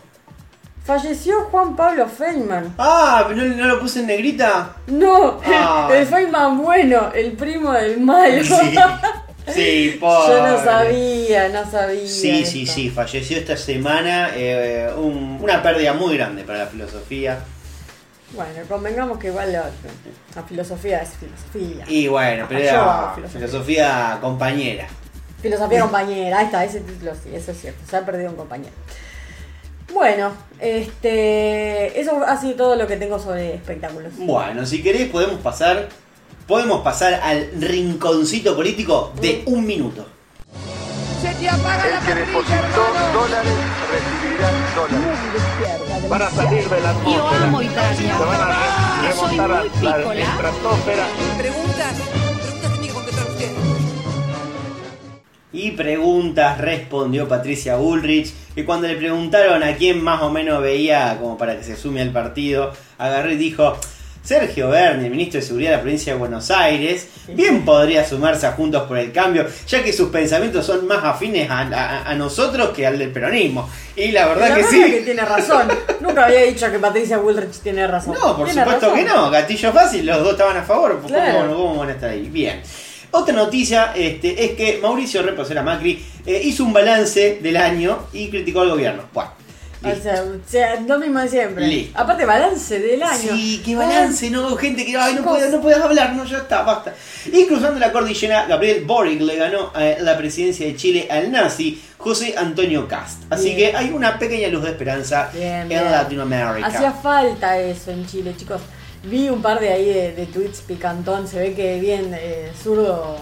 Falleció Juan Pablo Feynman. Ah, ¿no, no lo puse en negrita? No, Ah. el Feynman bueno, el primo del malo. Sí, sí, pobre. Yo no sabía, no sabía. Sí, sí, esto. sí, falleció esta semana. eh, un- una pérdida muy grande para la filosofía. Bueno, convengamos que igual la, la filosofía es filosofía. Y bueno, pero era filosofía. filosofía compañera. Filosofía compañera, ahí está, ese título sí, eso es cierto, se ha perdido un compañero. Bueno, este, eso ha sido todo lo que tengo sobre espectáculos. Bueno, si querés podemos pasar, podemos pasar al rinconcito político de un minuto. Se te apaga la El que depositó dólares recibirá dólares. Para salir de la atmósfera. Yo amo Italia. Se van a Soy remontar a muy la pícola. estratosfera. Preguntas, preguntas tiene que contestar usted. Y preguntas respondió Patricia Bullrich, que cuando le preguntaron a quién más o menos veía como para que se sume al partido, agarró y dijo, Sergio Berni, el ministro de Seguridad de la provincia de Buenos Aires, bien podría sumarse a Juntos por el Cambio, ya que sus pensamientos son más afines a, a- a nosotros que al del peronismo. Y la verdad La que sí. que tiene razón. Nunca había dicho que Patricia Bullrich tiene razón. No, por supuesto razón. que no. Gatillo fácil, los dos estaban a favor. ¿Cómo, Claro. cómo van a estar ahí? Bien. Otra noticia este, es que Mauricio Reposera Macri eh, hizo un balance del año y criticó al gobierno. Bueno, O sea, o sea, lo mismo de siempre. Listo. Aparte, balance del año. Sí, qué balance, ¿no? Gente que ay, no, puedes, no puedes hablar, no, ya está, basta. Y cruzando la cordillera, Gabriel Boric le ganó eh, la presidencia de Chile al nazi José Antonio Cast. Así Bien. que hay una pequeña luz de esperanza Bien, en bien. Latinoamérica. Hacía falta eso en Chile, chicos. Vi un par de ahí de, de tweets picantón. Se ve que bien eh, zurdo.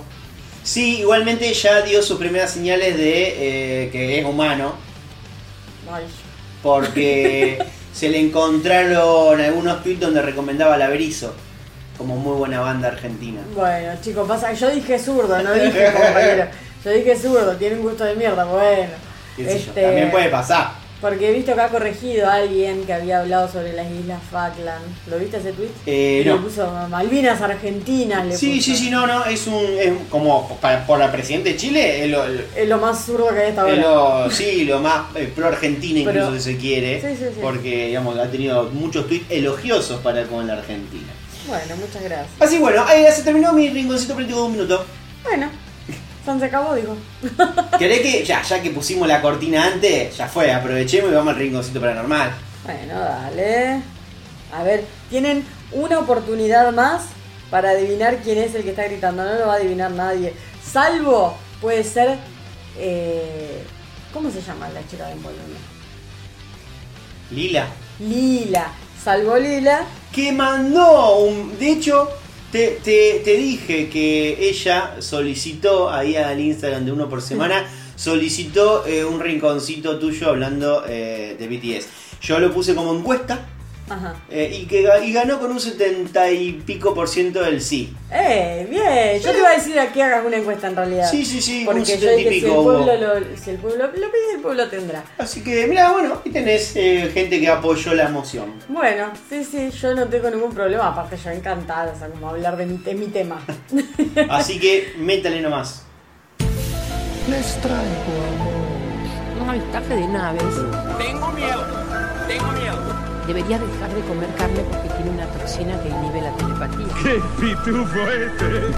Sí, igualmente ya dio sus primeras señales de eh, que es humano. Ay, porque se le encontraron algunos tweets donde recomendaba la Berizo como muy buena banda argentina. Bueno, chicos, pasa que yo dije zurdo, no dije compañero. Yo dije zurdo, tiene un gusto de mierda, bueno. Yo, Este, También puede pasar. Porque he visto que ha corregido a alguien que había hablado sobre las Islas Falkland. ¿Lo viste ese tweet? Eh, no. Le puso Malvinas Argentinas. Le Sí, puso. sí, sí, no, no, es un, es como para, por la presidente de Chile, es lo, es Es lo más zurdo que hay hasta ahora. lo- sí, lo más eh, pro Argentina incluso Pero- si se quiere, Sí, sí, sí. porque digamos ha tenido muchos tweets elogiosos para con la Argentina. Bueno, muchas gracias. Así bueno, ahí se terminó mi rinconcito político de un minuto. Bueno, San se acabó, digo. ¿Querés que ya, ya que pusimos la cortina antes, ya fue, aprovechemos y vamos al rinconcito paranormal? Bueno, dale. A ver, tienen una oportunidad más para adivinar quién es el que está gritando. No lo va a adivinar nadie. Salvo, puede ser. eh, ¿Cómo se llama la chica de Bolonia? Lila. Lila. Salvo Lila. que mandó un. De hecho, te, te- te dije que ella solicitó ahí al Instagram de uno por semana, solicitó eh, un rinconcito tuyo hablando eh, de BTS. Yo lo puse como encuesta Ajá. eh, y que y ganó con un 70 y pico por ciento del sí. Eh, bien. Yo te iba a decir a que hagas una encuesta en realidad. Sí, sí, sí, un Porque yo 70 y dije, si el pico pueblo lo, si el pueblo lo pide, el pueblo tendrá. Así que, mira, bueno, y tenés eh, gente que apoyó la moción. Bueno, sí, sí, yo no tengo ningún problema. Aparte, yo encantada, o sea, como hablar de mi, de mi tema. Así que, métale nomás. Les traigo Un avistaje de naves. Tengo miedo, tengo miedo. Debería dejar de comer carne porque tiene una toxina que inhibe la telepatía. ¡Qué pitufo este!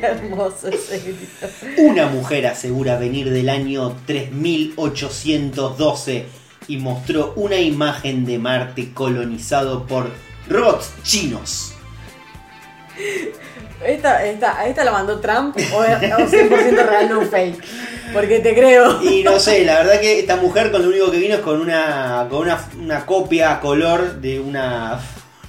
Hermoso ese grito. Una mujer asegura venir del año 3812 y mostró una imagen de Marte colonizado por robots chinos. Esta, esta, esta la mandó Trump o es o 100% real, no fake. Porque te creo. Y no sé, la verdad que esta mujer con lo único que vino es con una, con una, una copia a color de una,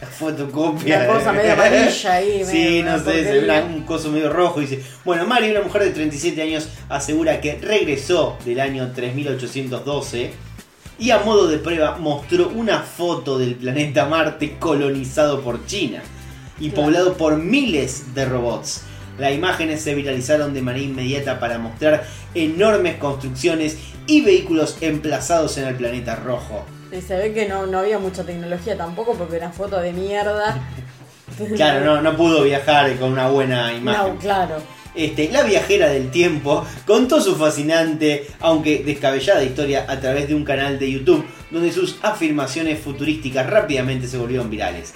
fotocopia. Una cosa medio amarilla ahí, Sí, no sé, se ve un coso medio rojo. y Dice, bueno, Mari, una mujer de 37 años, asegura que regresó del año 3812 y a modo de prueba mostró una foto del planeta Marte colonizado por China y Claro. poblado por miles de robots. Las imágenes se viralizaron de manera inmediata para mostrar enormes construcciones y vehículos emplazados en el planeta rojo. Y se ve que no, no había mucha tecnología tampoco porque era foto de mierda. Claro, no, no pudo viajar con una buena imagen. No, claro. Este, la viajera del tiempo contó su fascinante, aunque descabellada historia a través de un canal de YouTube donde sus afirmaciones futurísticas rápidamente se volvieron virales.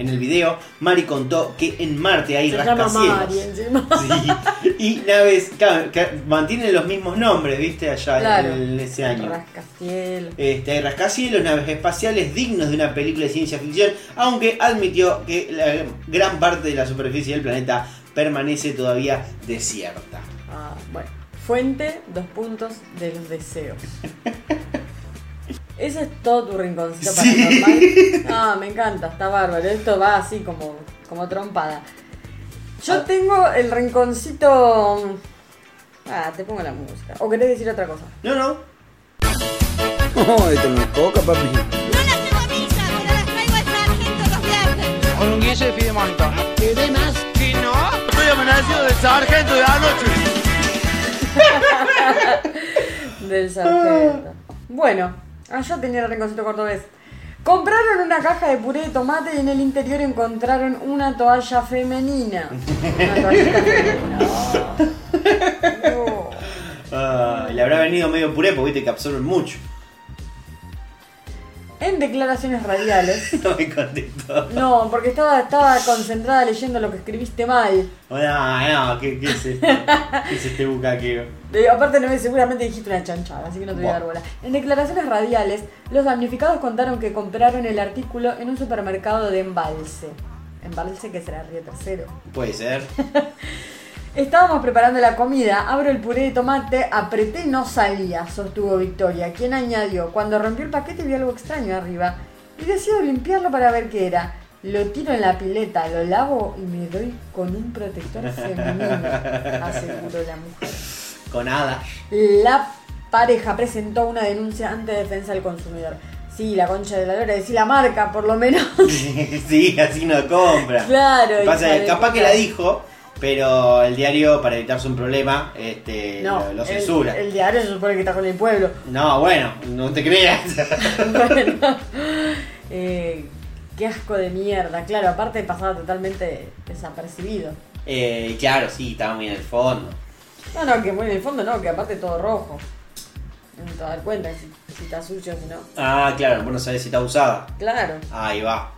En el video, Mari contó que en Marte hay Se llama rascacielos. Mari encima. Sí, y naves claro, que mantienen los mismos nombres, viste, allá Claro. en ese año. Rascacielos. Este, hay rascacielos, naves espaciales dignos de una película de ciencia ficción, aunque admitió que la gran parte de la superficie del planeta permanece todavía desierta. Ah, bueno. Fuente, dos puntos de los deseos. Ese es todo tu rinconcito Sí. paranormal. Ah, me encanta, está bárbaro. Esto va así como, como trompada. Yo Ah. tengo el rinconcito. Ah, te pongo la música. ¿O querés decir otra cosa? No, no. No, esto no es coca, papi. No las llevo a misa, pero las traigo al sargento los viernes. Con un guille de fidemonto. ¿Querés más? Si no, estoy amenazado del sargento de anoche. Del sargento. Bueno, ah, yo tenía el rinconcito cordobés. Compraron una caja de puré de tomate y en el interior encontraron una toalla femenina. Una toallita femenina. No. Ah, le habrá venido medio puré porque viste que absorben mucho. En declaraciones radiales. No me contestó. No, porque estaba, estaba concentrada leyendo lo que escribiste mal. No, no, ¿qué, qué es esto? ¿Qué es este bucaqueo? Aparte, no, seguramente dijiste una chanchada, así que no te voy a dar bola. En declaraciones radiales, los damnificados contaron que compraron el artículo en un supermercado de embalse. Embalse que será Río Tercero. Puede ser. Estábamos preparando la comida, abro el puré de tomate, apreté y no salía, sostuvo Victoria, quien añadió, cuando rompió el paquete vi algo extraño arriba y decido limpiarlo para ver qué era. Lo tiro en la pileta, lo lavo y me doy con un protector femenino, aseguró la mujer. Con hadas. La pareja presentó una denuncia ante defensa del consumidor. Sí, la concha de la lora, decí la marca por lo menos. sí, así no compra. Claro, Pasa capaz que la dijo, pero el diario, para evitarse un problema, este, No, lo, censura. El, diario se supone que está con el pueblo. No, bueno, no te creas. Bueno, eh, qué asco de mierda. Claro, aparte pasaba totalmente desapercibido. Eh, claro, sí, estaba muy en el fondo. No, no, que muy en el fondo no, que aparte todo rojo. No te das cuenta si, si está sucio o si no. Ah, claro, vos no sabés si está usada. Claro. Ahí va.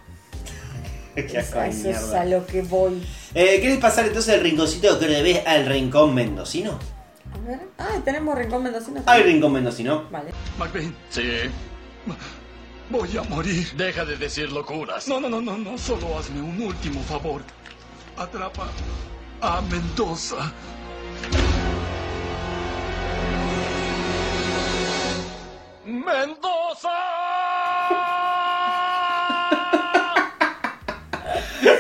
Qué asco de eso es mierda. a lo que voy. Eh, ¿Querés pasar entonces del rinconcito que le ves al rincón mendocino? A ver. Ah, tenemos Rincón Mendocino. Hay rincón mendocino. Vale. McBain. Sí. Voy a morir. Deja de decir locuras. No, no, no, no, no. Solo hazme un último favor. Atrapa a Mendoza.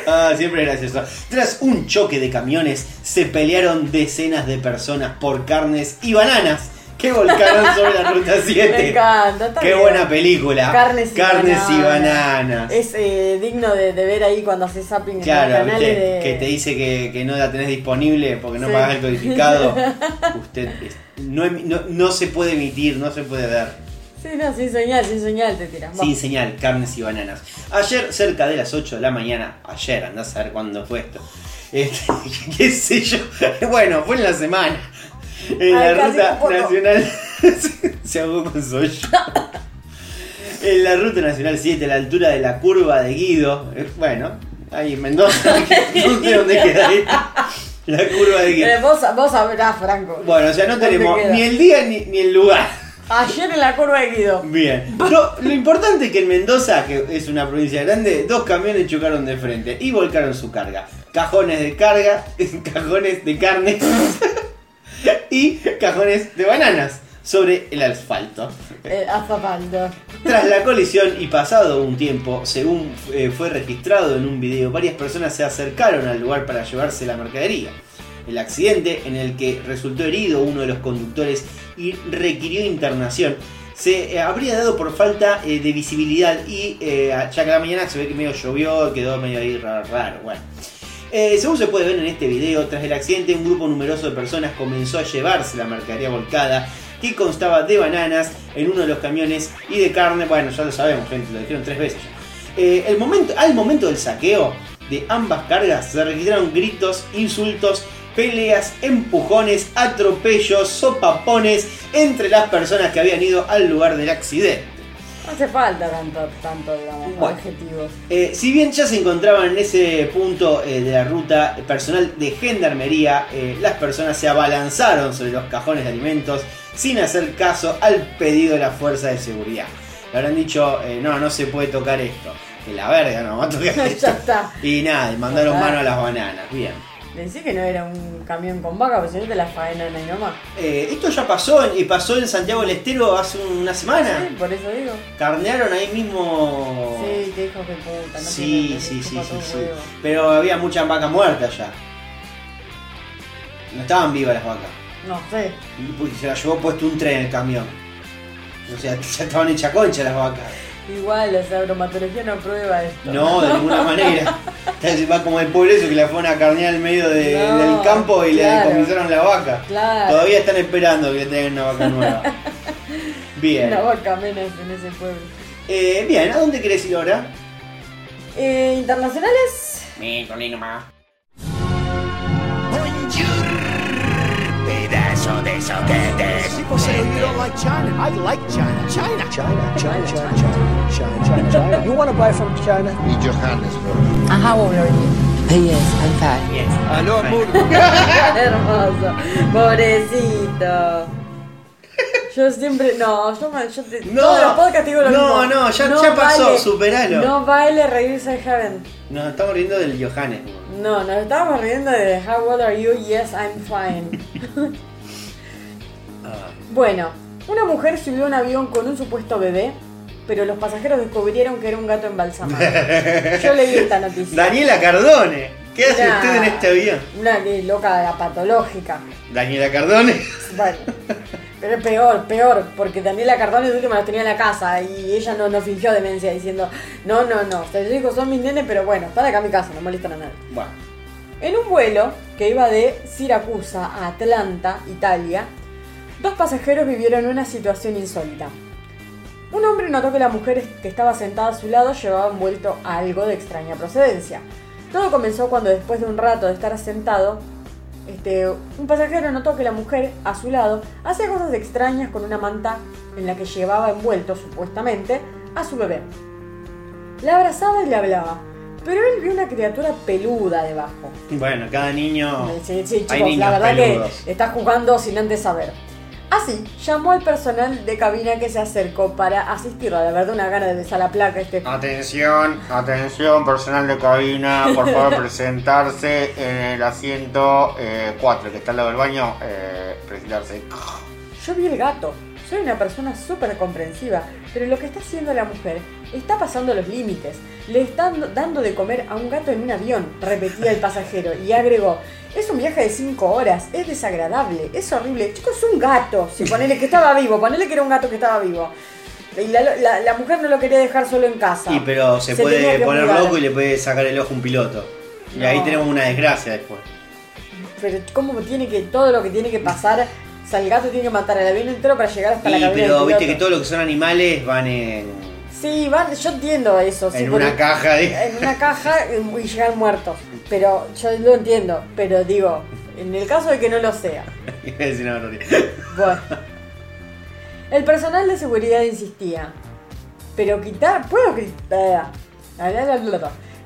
Ah, siempre gracioso. Tras un choque de camiones, se pelearon decenas de personas por carnes y bananas que volcaron sobre la ruta 7. Me encanta. está Qué bien. buena película. Carnes y Carnes y bananas. Es eh, digno de, de ver ahí cuando haces zapping en los Claro, canales ¿viste? de... que te dice que, que no la tenés disponible porque no Sí. pagás el codificado. Usted no, no- no se puede emitir, no se puede ver. Sí, no, sin señal, sin señal te tiras. Sin señal, carnes y bananas. Ayer, cerca de las 8 de la mañana, ayer, andás a ver cuándo fue esto. Este, ¿Qué sé yo? Bueno, fue en la semana. En Ay, la ruta nacional. se ahogó con su hoyo. En la ruta nacional 7, a la altura de la curva de Guido. eh, Bueno, ahí en Mendoza. No sé dónde queda ahí. La curva de Guido. Eh, vos, vos sabrás, Franco. Bueno, o sea, no ¿Dónde tenemos ni el día ni, ni el lugar. Ayer en la curva de Guido. Bien. No, lo importante es que en Mendoza, que es una provincia grande, dos camiones chocaron de frente y volcaron su carga. Cajones de carga, cajones de carne y cajones de bananas. sobre el asfalto. Eh, asfalto. Tras la colisión y pasado un tiempo, según eh, fue registrado en un video, varias personas se acercaron al lugar para llevarse la mercadería. El accidente, en el que resultó herido uno de los conductores y requirió internación, se eh, habría dado por falta eh, de visibilidad y eh, ya que la mañana se ve que medio llovió, quedó medio ahí raro. raro, bueno. Según se puede ver en este video, tras el accidente un grupo numeroso de personas comenzó a llevarse la mercadería volcada que constaba de bananas en uno de los camiones y de carne, bueno ya lo sabemos gente, lo dijeron tres veces. Eh, el momento, al momento del saqueo de ambas cargas se registraron gritos, insultos, peleas, empujones, atropellos, sopapones entre las personas que habían ido al lugar del accidente. No hace falta tanto, tanto digamos, Bueno. adjetivos. Eh, si bien ya se encontraban en ese punto eh, de la ruta personal de gendarmería, eh, las personas se abalanzaron sobre los cajones de alimentos sin hacer caso al pedido de la fuerza de seguridad. Le habrán dicho, no, no se puede tocar esto. Que la verga, no, va a tocar ya esto. está. Y nada, y mandaron mano a las bananas. Bien. Decí que no era un camión con vaca, pues si no te la faenan ahí nomás. Eh, esto ya pasó y pasó en Santiago del Estero hace una semana. Sí, por eso digo. Carnearon ahí mismo. Sí, qué hijos de puta. No Sí, sí, sí, sí, sí. Pero había muchas vacas muertas ya. No estaban vivas las vacas. No sé. Porque se las llevó puesto un tren en el camión. O sea, ya estaban hechas concha las vacas. Igual, o sea, bromatología no prueba esto. No, de ninguna manera. Va como el pueblo eso que la fueron a carnear al medio de- No, del campo y claro. le decomisaron la vaca. Claro. Todavía están esperando que le traigan una vaca nueva. Bien. Una vaca menos en ese pueblo. Eh, bien, ¿a dónde querés ir ahora? Eh, internacionales. Pedazo de soquetes. People say you don't like China. I like China. China. China, China, China, China, China, China, China. You want to buy from China? Y Johannesburg. And how old are you? Yes, I'm fine. Aló, amor. Hermoso. Pobrecito. Yo siempre. No, yo, me- yo te, No, todos los podcasts digo lo no, mismo. no, ya- ya pasó, superalo. No vale reírse de Heaven. Nos estamos riendo del Johannes. No, nos estábamos riendo de How old are you? Yes, I'm fine. Bueno, una mujer subió a un avión con un supuesto bebé, pero los pasajeros descubrieron que era un gato embalsamado. Yo leí esta noticia. Daniela Cardone. ¿Qué hace Una- usted en este avión? Una de loca la patológica. Daniela Cardone. Bueno, pero es peor, peor, porque Daniela Cardone de última la tenía en la casa y ella no, no fingió demencia diciendo, no, no, no, ustedes dijo son mis nenes, pero bueno, están acá en mi casa, no molestan a nadie. Bueno, En un vuelo que iba de Siracusa a Atlanta, Italia, dos pasajeros vivieron una situación insólita. Un hombre notó que la mujer que estaba sentada a su lado llevaba envuelto algo de extraña procedencia. Todo comenzó cuando después de un rato de estar sentado, este, un pasajero notó que la mujer a su lado hacía cosas extrañas con una manta en la que llevaba envuelto supuestamente a su bebé. La abrazaba y le hablaba, pero él vio una criatura peluda debajo. bueno, cada niño. Sí, sí, hay niños la verdad peludos. que está jugando sin antes saber. Así, llamó al personal de cabina que se acercó para asistirlo. De verdad, una gana de besar la placa este. Atención, atención, personal de cabina, por favor presentarse en el asiento 4 que está al lado del baño, eh, presentarse. Yo vi el gato. Soy una persona súper comprensiva, pero lo que está haciendo la mujer está pasando los límites. Le están dando de comer a un gato en un avión, repetía el pasajero, y agregó, es un viaje de 5 horas, es desagradable, es horrible. Chicos, es un gato. Si ponele que estaba vivo, ponele que era un gato que estaba vivo. Y la, la- la mujer no lo quería dejar solo en casa. Y pero se, puede poner loco y le puede sacar el ojo un piloto. Y No. ahí tenemos una desgracia después. Pero cómo tiene que, todo lo que tiene que pasar, o sea, el gato tiene que matar al avión entero para llegar hasta la Y, cabina pero del viste que todo lo que son animales van en, Sí, van, yo entiendo eso. sí, en una caja de... En una caja y llegan muertos. Pero yo lo entiendo. Pero digo, en el caso de que no lo sea. Bueno. El personal de seguridad insistía. Pero quitar. ¿Puedo quitar.?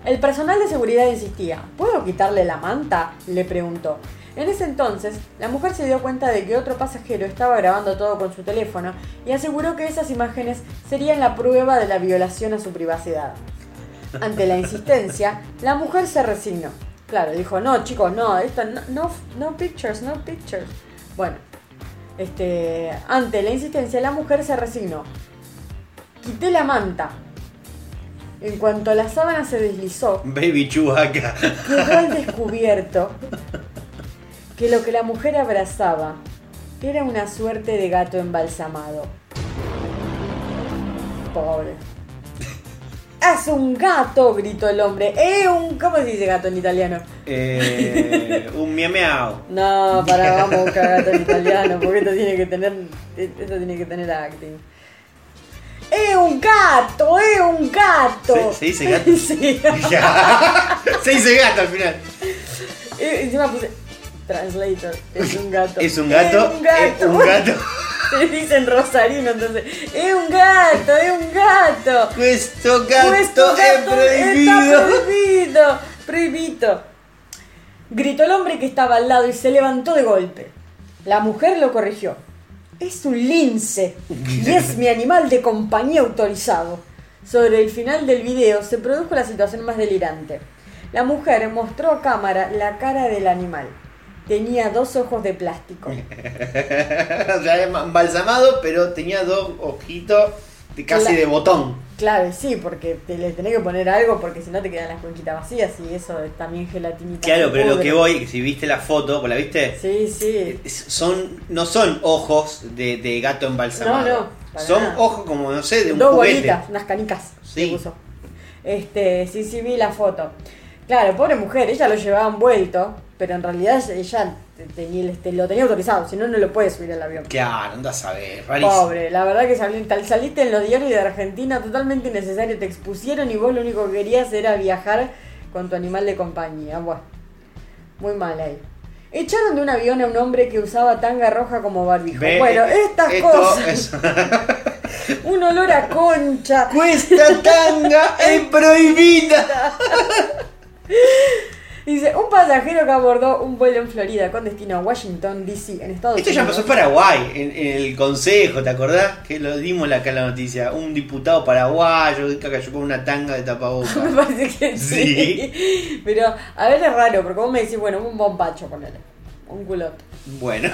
El personal de seguridad insistía. ¿Puedo quitarle la manta? Le preguntó. En ese entonces, la mujer se dio cuenta de que otro pasajero estaba grabando todo con su teléfono y aseguró que esas imágenes serían la prueba de la violación a su privacidad. Ante la insistencia, la mujer se resignó. Claro, dijo, no chicos, no, esto no, no, no pictures, no pictures. Bueno, Este, ante la insistencia, la mujer se resignó. Quité la manta. En cuanto la sábana se deslizó, Baby Chewbacca. quedó al descubierto que lo que la mujer abrazaba era una suerte de gato embalsamado. Pobre. ¡Es un gato! gritó el hombre. ¡Eh, un... ¿Cómo se dice gato en italiano? Eh, un miau. No, para, vamos a buscar gato en italiano, porque esto tiene que tener. Esto tiene que tener acting. ¡Es un gato! ¡Es un gato! ¿Se, dice gato? Sí. Se dice gato al final. Y encima puse. Translator. Es un gato. Es un gato. Es un gato. Es un gato. Se dice en rosarino, entonces. ¡Es un gato! ¡Es un gato! Questo gato Questo es gato prohibido. Está prohibido. Prohibido. Gritó el hombre que estaba al lado y se levantó de golpe. La mujer lo corrigió. Es un lince y es mi animal de compañía autorizado. Sobre el final del video se produjo la situación más delirante. La mujer mostró a cámara la cara del animal. Tenía dos ojos de plástico. o sea, embalsamado, pero tenía dos ojitos de casi Claro. de botón. Claro, sí, porque te le tenés que poner algo porque si no te quedan las cuenquitas vacías y eso es también gelatinita. Claro, pero lo que voy, si viste la foto, ¿la viste? Sí, sí. Son, no son ojos de, de gato embalsamado. No, no, Son nada. ojos como, no sé, de un Dos juguete. bolitas, unas canicas. Sí. puso. Este, sí, sí, vi la foto. Claro, pobre mujer, ella lo llevaba envuelto, pero en realidad ella tenía, este, lo tenía autorizado, si no, no lo puede subir al avión. Claro, andás a ver, rarísimo. Pobre, la verdad que saliste en los diarios de Argentina totalmente innecesario, te expusieron y vos lo único que querías era viajar con tu animal de compañía. Bueno, muy mal ahí. Echaron de un avión a un hombre que usaba tanga roja como barbijo. Ve, bueno, eh, estas cosas, es- un olor a concha. Cuesta tanga es prohibida. Dice, un pasajero que abordó un vuelo en Florida con destino a Washington, D.C., en Estados Esto ya Unidos. pasó en Paraguay, en, en el consejo, ¿te acordás? Que lo dimos acá en la noticia. Un diputado paraguayo que cayó con una tanga de tapabocas. Me parece que sí. Pero, a ver, es raro, porque vos me decís, bueno, un bombacho, ponele. Un culote. Bueno,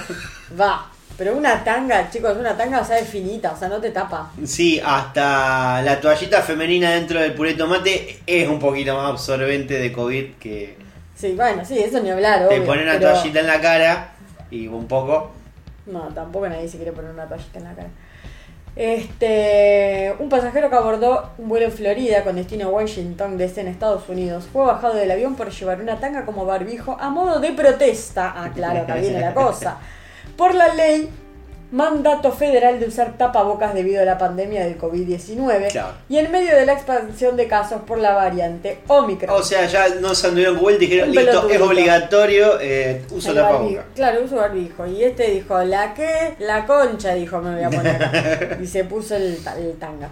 Va. Pero una tanga, chicos, una tanga, o sea, es finita, o sea, no te tapa. sí, hasta la toallita femenina dentro del puré de tomate es un poquito más absorbente de COVID que Sí, bueno, sí, eso ni hablar, te obvio, ponen una pero- toallita en la cara y un poco. No, tampoco nadie se quiere poner una toallita en la cara. Este, un pasajero que abordó un vuelo en Florida con destino a Washington DC en Estados Unidos fue bajado del avión por llevar una tanga como barbijo a modo de protesta. Ah, claro, acá viene la cosa. Por la ley, mandato federal de usar tapabocas debido a la pandemia del COVID-19 Claro. y en medio de la expansión de casos por la variante Omicron. O sea, ya no se anduvieron vuelta y dijeron, Un listo, es obligatorio, eh, uso tapabocas. Claro, uso barbijo. Y este dijo, ¿la qué? La concha, dijo, me voy a poner. y se puso el, el tanga.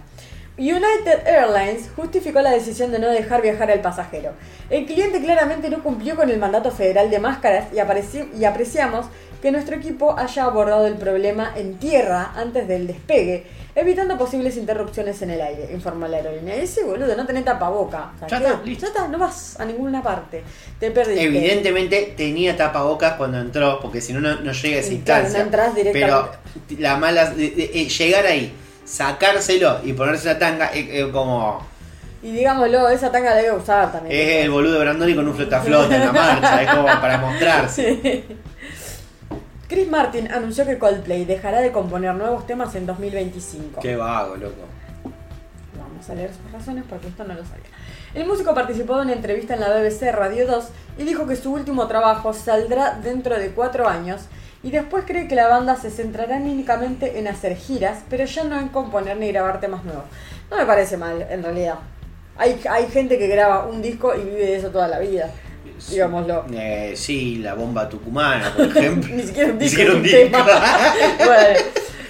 United Airlines justificó la decisión de no dejar viajar al pasajero. El cliente claramente no cumplió con el mandato federal de máscaras y, y apreciamos que nuestro equipo haya abordado el problema en tierra antes del despegue, evitando posibles interrupciones en el aire, informó la aerolínea. Ese boludo, no tenés tapaboca. O sea, Ya listo. Ya está, no vas a ninguna parte. Te perdiste. Evidentemente tenía tapabocas cuando entró, porque si no, no llega a esa claro, no entras directamente. Pero la mala, de- de- eh, llegar ahí, sacárselo y ponerse la tanga, es es como. Y digámoslo, esa tanga la debe usar también. Es el boludo de Brandoni con un flota-flota en la marcha, es como para mostrarse. Sí. Chris Martin anunció que Coldplay dejará de componer nuevos temas en 2025. Qué vago, loco. Vamos a leer sus razones porque esto no lo sabía. El músico participó de una entrevista en la BBC Radio 2 y dijo que su último trabajo saldrá dentro de cuatro años y después cree que la banda se centrará únicamente en hacer giras, pero ya no en componer ni grabar temas nuevos. No me parece mal, en realidad. Hay, hay gente que graba un disco y vive de eso toda la vida, digámoslo. Eh, sí, la bomba tucumana, por ejemplo. Ni siquiera un disco. siquiera un disco. Bueno,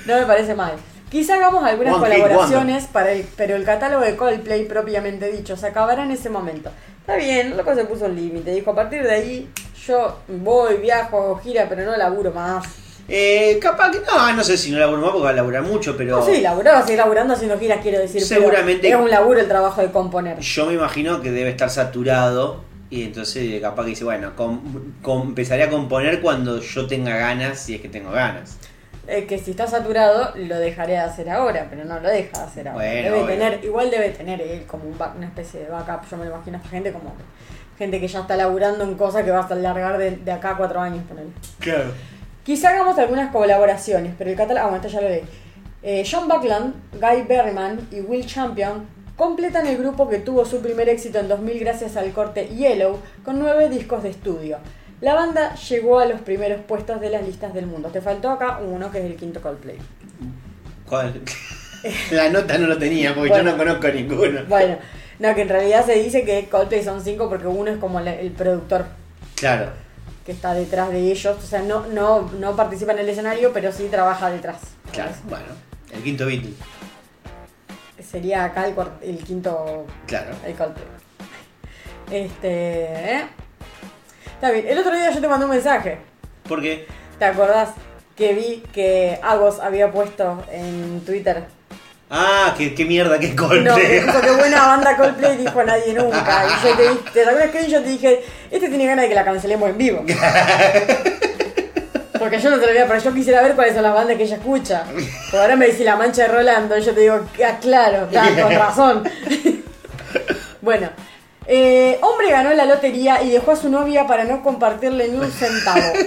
no me parece mal. Quizá hagamos algunas One colaboraciones, para el, pero el catálogo de Coldplay propiamente dicho se acabará en ese momento. Está bien, loco se puso un límite. Dijo, a partir de ahí yo voy, viajo, hago gira, pero no laburo más. Eh, capaz que no, no sé si no laburo más porque va a laburar mucho, pero No, sí, a seguir laburando haciendo giras, quiero decir. pero Seguramente- Es un laburo el trabajo de componer. yo me imagino que debe estar saturado y entonces capaz que dice, bueno, com- com- empezaré a componer cuando yo tenga ganas, si es que tengo ganas. eh, que si está saturado lo dejaré de hacer ahora, pero no lo deja de hacer ahora. Bueno, debe obvio. tener, igual debe tener él como un back- una especie de backup, yo me lo imagino a esta gente como gente que ya está laburando en cosas que va a largar de, de acá a cuatro años, ponele. Claro. Quizá hagamos algunas colaboraciones, pero el catálogo. Ah, bueno, esto ya lo leí. Eh, John Buckland, Guy Berryman y Will Champion completan el grupo que tuvo su primer éxito en 2000 gracias al corte Yellow con nueve discos de estudio. La banda llegó a los primeros puestos de las listas del mundo. Te faltó acá uno que es el quinto Coldplay. ¿Cuál? La nota no lo tenía porque Bueno. yo no conozco ninguno. Bueno, no, que en realidad se dice que Coldplay son cinco porque uno es como el productor Claro. que está detrás de ellos. O sea, no, no, no participa en el escenario, pero sí trabaja detrás. Claro. Bueno, el quinto Beatle. Sería acá el, el quinto Claro. el Coldplay. Este, ¿eh? Está bien. El otro día yo te mandé un mensaje. Porque ¿Te acordás que vi que Agos había puesto en Twitter? Ah, qué, qué mierda, qué No, Coldplay. me dijo que buena banda Coldplay dijo nadie nunca. Y yo te, di- te screen y yo te dije, este tiene ganas de que la cancelemos en vivo. Porque yo no te lo voy a, pero yo quisiera ver cuáles son las bandas que ella escucha. Porque ahora me dice la mancha de Rolando y yo te digo, ah, claro, está con razón. bueno, eh, hombre ganó la lotería y dejó a su novia para no compartirle ni un centavo. Esto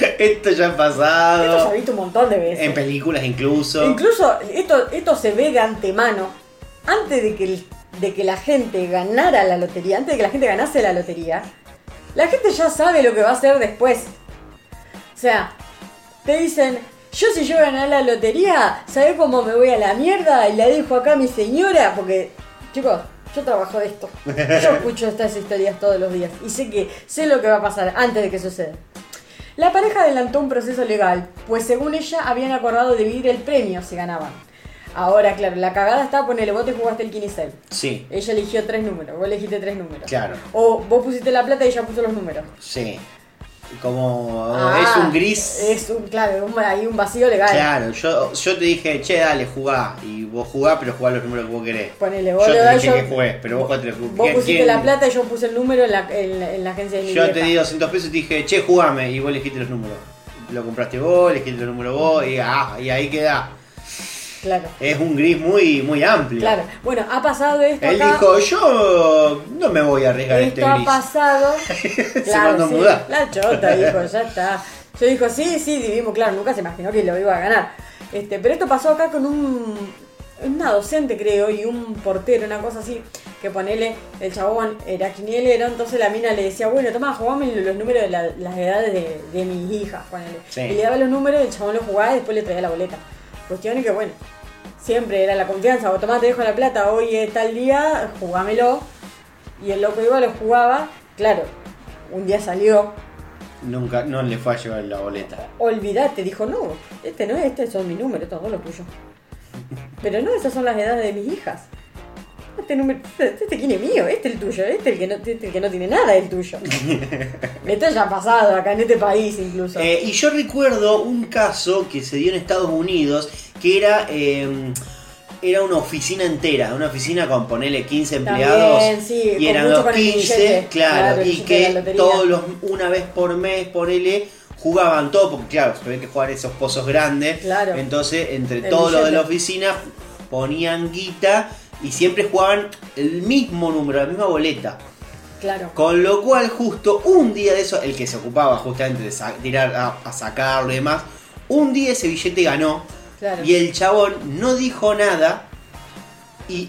ya ha Esto se ha pasado. visto un montón de veces. En películas incluso. Incluso esto, esto se ve de antemano. Antes de que, de que la gente ganara la lotería, antes de que la gente ganase la lotería, la gente ya sabe lo que va a hacer después. O sea, te dicen, yo si yo ganar la lotería, ¿sabés cómo me voy a la mierda? Y la dejo acá a mi señora, porque, chicos, yo trabajo de esto. Yo escucho estas historias todos los días y sé que sé lo que va a pasar antes de que suceda. La pareja adelantó un proceso legal, pues según ella habían acordado dividir el premio si ganaban. Ahora, claro, la cagada está, ponele, vos te jugaste el quinicel. Sí, Ella eligió tres números, vos elegiste tres números. Claro. O vos pusiste la plata y ella puso los números. sí. Como Ah, es un gris. Es un, claro, un- hay un vacío legal. Claro, yo, yo te dije, che, dale, jugá. Y vos jugá, pero jugá los números que vos querés. Ponele, vos yo te dije yo- que jugué, pero vos jugaste los Vos pusiste ¿quién- la plata y yo puse el número en la, en, la- en la agencia de Yo te di 200 pesos y te dije, che, jugame. Y vos elegiste los números. Lo compraste vos, elegiste los números vos. Y, ah, y ahí queda. Claro, Es un gris muy, muy amplio. claro. Bueno, ha pasado esto Él acá. dijo, yo no me voy a arriesgar este Esto ha gris. pasado. Se mandó a mudar. La chota dijo, ya está. Yo dijo, sí, sí, vivimos, claro, nunca se imaginó que lo iba a ganar. Este, pero esto pasó acá con un una docente creo y un portero, una cosa así, que ponele, el chabón era quinielero, entonces la mina le decía, bueno, toma, jugame los números de la- las edades de, de mis hijas, ponele. Sí. Y le daba los números, el chabón los jugaba y después le traía la boleta. Cuestión es que bueno, siempre era la confianza, o tomá, te dejo la plata, hoy es tal día, jugámelo. Y el loco iba, lo jugaba, claro, un día salió, Nunca, no le fue a llevar la boleta. olvidate, dijo, no, este no es, este son mis números, son los tuyos. Pero no, esas son las edades de mis hijas. Este número, este, este quién es mío, este es el tuyo, este el que no, este el que no tiene nada el tuyo. Esto ya ha pasado acá en este país incluso. Eh, y yo recuerdo un caso que se dio en Estados Unidos que era. eh, era una oficina entera, una oficina con ponele 15 empleados También, sí, y eran los con el 15, billete, claro, y que todos los una vez por mes, ponele, jugaban todo, porque claro, se ve que jugar esos pozos grandes, Claro. entonces entre todos los de la oficina ponían guita y siempre jugaban el mismo número, la misma boleta. claro. Con lo cual, justo un día de eso, el que se ocupaba justamente de tirar a, a sacarlo y demás, un día ese billete ganó Claro. y el chabón no dijo nada y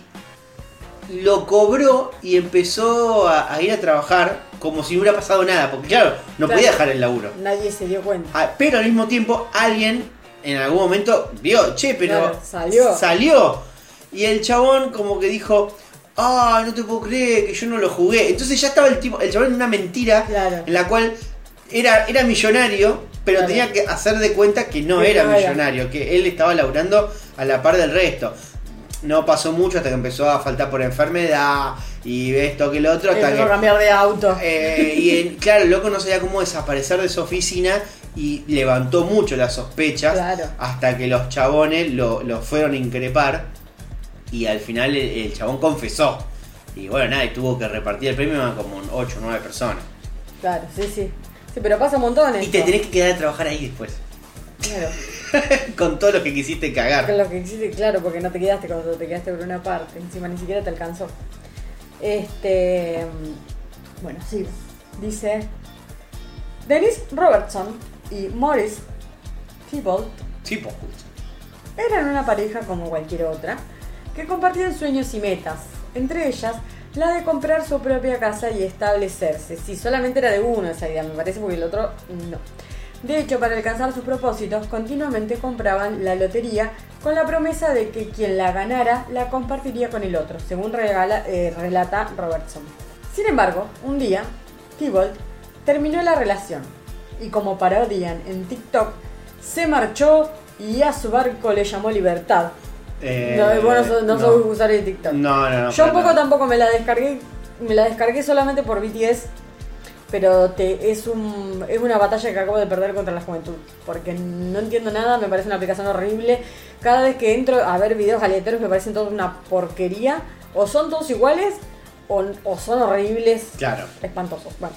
lo cobró y empezó a, a ir a trabajar como si no hubiera pasado nada, porque claro, no Claro. podía dejar el laburo. Nadie se dio cuenta. Ah, Pero al mismo tiempo alguien en algún momento vio, che, pero Claro, salió. salió. Y el chabón como que dijo, ah, no te puedo creer que yo no lo jugué. Entonces ya estaba el tipo, el chabón en una mentira Claro. en la cual era, era millonario, pero Claro. tenía que hacer de cuenta que no era millonario, que él estaba laburando a la par del resto. No pasó mucho hasta que empezó a faltar por enfermedad y esto que lo otro. Hasta Empezó a cambiar de auto. eh, y en- claro, el loco no sabía cómo desaparecer de su oficina y levantó mucho las sospechas Claro. hasta que los chabones lo, lo fueron a increpar y al final el, el chabón confesó. Y bueno, nada, y tuvo que repartir el premio a como 8 o 9 personas. Claro, sí, sí. Sí, pero pasa un montón Y esto. te tenés que quedar a trabajar ahí después. Claro. Con todo lo que quisiste Con cagar. lo que hiciste, claro, porque no te quedaste cuando te quedaste por una parte. Encima ni siquiera te alcanzó. Este. Bueno, sí. Dice. Denise Robertson y Morris Thibault Tipo. eran una pareja como cualquier otra, que compartían sueños y metas, entre ellas la de comprar su propia casa y establecerse. Sí, solamente era de uno esa idea, me parece, porque el otro no. De hecho, para alcanzar sus propósitos, continuamente compraban la lotería con la promesa de que quien la ganara la compartiría con el otro, según eh, relata Robertson. Sin embargo, un día, Thibault terminó la relación y como parodian en TikTok, se marchó y a su barco le llamó Libertad. Eh, no, vos no, no sos usuario de TikTok. No, no, no. Yo un poco nada. tampoco me la descargué, me la descargué solamente por BTS, pero te, es, un, es una batalla que acabo de perder contra la juventud, porque no entiendo nada, me parece una aplicación horrible. Cada vez que entro a ver videos aleatorios me parecen todos una porquería, o son todos iguales, o, o son horribles, Claro. espantosos. Bueno,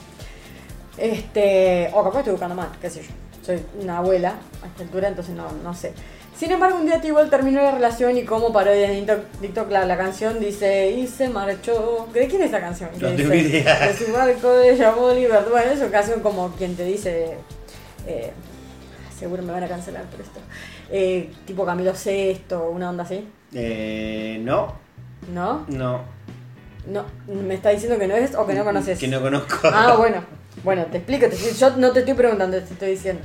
este, o capaz estoy buscando mal, qué sé yo. Soy una abuela a esta altura, entonces no, no sé. Sin embargo, un día Tibol terminó la relación y como parodia en TikTok, la, la canción dice y se marchó. ¿De quién es esa canción? No tengo idea. De su barco de llamó Libertad. Bueno, es una canción como quien te dice. eh, seguro me van a cancelar por esto. Eh, tipo Camilo Sesto, una onda así. Eh, no, ¿No? no. No, me está diciendo que no es o que no conoces. Que no conozco. Ah, bueno. Bueno, te explico. te explico. yo no te estoy preguntando, te estoy diciendo.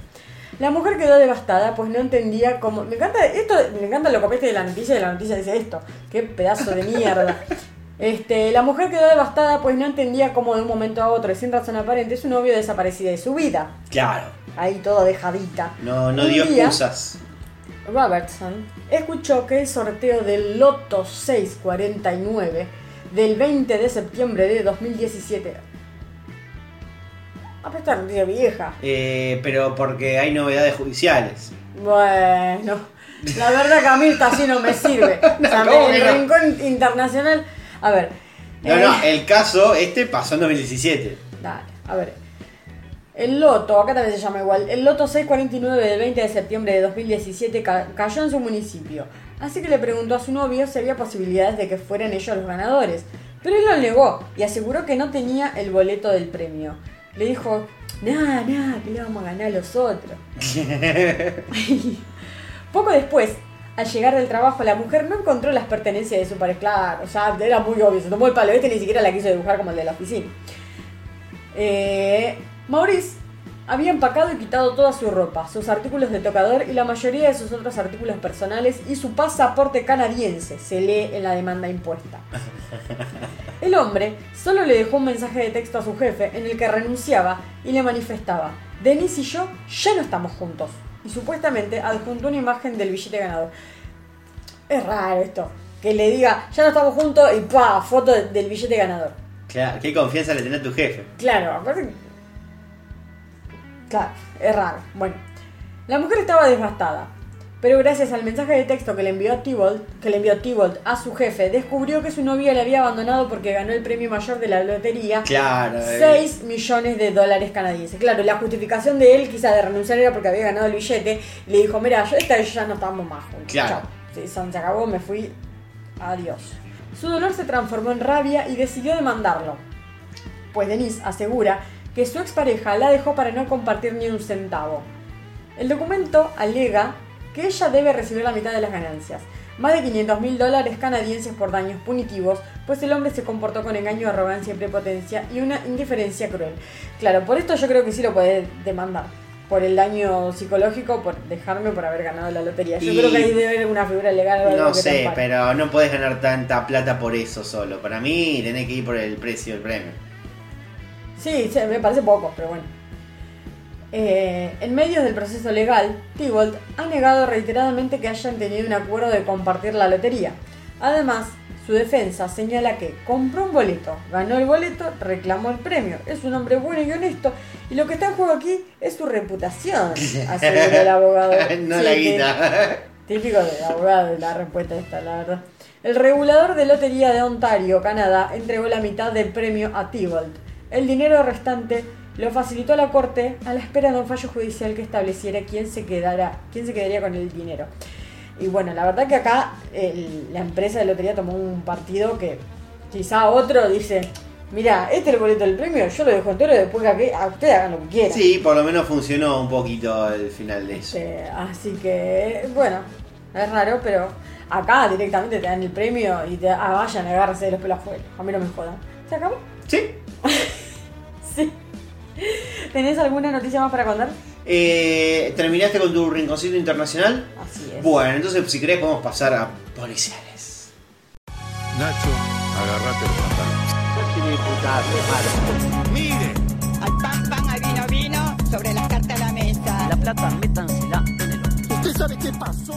La mujer quedó devastada, pues no entendía cómo. Me encanta esto, me encanta lo copiaste de la noticia y la noticia dice esto. Qué pedazo de mierda. Este, la mujer quedó devastada, pues no entendía cómo de un momento a otro, y sin razón aparente, su novio desaparecía de su vida. Claro. Ahí todo dejadita. No, no Un dio día, excusas. Robertson escuchó que el sorteo del Loto 649 del 20 de septiembre de 2017. Ah, pero esta noticia vieja. Eh, pero porque hay novedades judiciales. Bueno, la verdad que a mí así no me sirve. o sea, ¿cómo me- el no? rincón internacional. A ver. No, eh, no, el caso este pasó en 2017. Dale, a ver. El loto, acá también se llama igual, el loto 649 del 20 de septiembre de 2017 ca- cayó en su municipio. Así que le preguntó a su novio si había posibilidades de que fueran ellos los ganadores. Pero él lo negó y aseguró que no tenía el boleto del premio. Le dijo, nada, nada, que le vamos a ganar a los otros. Poco después, al llegar del trabajo, la mujer no encontró las pertenencias de su pareja. Claro, o sea, era muy obvio, se tomó el palo este ni siquiera la quiso dibujar como el de la oficina. Eh, Maurice había empacado y quitado toda su ropa, sus artículos de tocador y la mayoría de sus otros artículos personales y su pasaporte canadiense, se lee en la demanda impuesta. El hombre solo le dejó un mensaje de texto a su jefe en el que renunciaba y le manifestaba, Denise y yo ya no estamos juntos. Y supuestamente adjuntó una imagen del billete ganador. Es raro esto, que le diga, ya no estamos juntos y ¡pah! foto de- del billete ganador. Claro, qué confianza le tenés a tu jefe. Claro, aparte. Claro, es raro. Bueno, la mujer estaba devastada, pero gracias al mensaje de texto que le envió Thibault, que le envió a su jefe, descubrió que su novio le había abandonado porque ganó el premio mayor de la lotería. Claro. eh. 6 millones de dólares canadienses. Claro, la justificación de él quizá de renunciar era porque había ganado el billete. Y le dijo, mira, yo esta vez ya no estamos más juntos. Claro. Chao. Sí, son- se acabó, me fui. Adiós. Su dolor se transformó en rabia y decidió demandarlo. Pues Denise asegura que su expareja la dejó para no compartir ni un centavo. El documento alega que ella debe recibir la mitad de las ganancias, más de 500 mil dólares canadienses por daños punitivos, pues el hombre se comportó con engaño, arrogancia y prepotencia y una indiferencia cruel. Claro, por esto yo creo que sí lo puede demandar. Por el daño psicológico, por dejarme por haber ganado la lotería. Yo Y- creo que ahí debe haber una figura legal o algo No sé, pero no podés ganar tanta plata por eso solo. Para mí tenés que ir por el precio del premio. Sí, sí, me parece poco, pero bueno. Eh, en medio del proceso legal, Thibault ha negado reiteradamente que hayan tenido un acuerdo de compartir la lotería. Además, su defensa señala que compró un boleto, ganó el boleto, reclamó el premio. Es un hombre bueno y honesto y lo que está en juego aquí es su reputación, aseguró el abogado. no Sí, la guita. Típico del abogado, la respuesta esta, la verdad. El regulador de lotería de Ontario, Canadá, entregó la mitad del premio a Thibault. El dinero restante lo facilitó a la corte a la espera de un fallo judicial que estableciera quién se quedara, quién se quedaría con el dinero. Y bueno, la verdad que acá el- la empresa de lotería tomó un partido que quizá otro dice, mira, este es el boleto del premio, yo lo dejo entero y después que a ustedes hagan lo que quieran. Sí, por lo menos funcionó un poquito el final de eso. Así que, bueno, es raro, pero acá directamente te dan el premio y te ah, vayan a agarrarse de los pelos afuera. A mí no me jodan. ¿Se acabó? Sí. Sí. ¿Tenés alguna noticia más para contar? Eh, ¿Terminaste con tu rinconcito internacional? Así es. Bueno, entonces si querés podemos pasar a policiales. Nacho, agarrate los pantalones. Mire, Al pan, pan, al vino, vino, sobre las cartas a la mesa. La plata, métansela en el. ¿usted sabe qué pasó?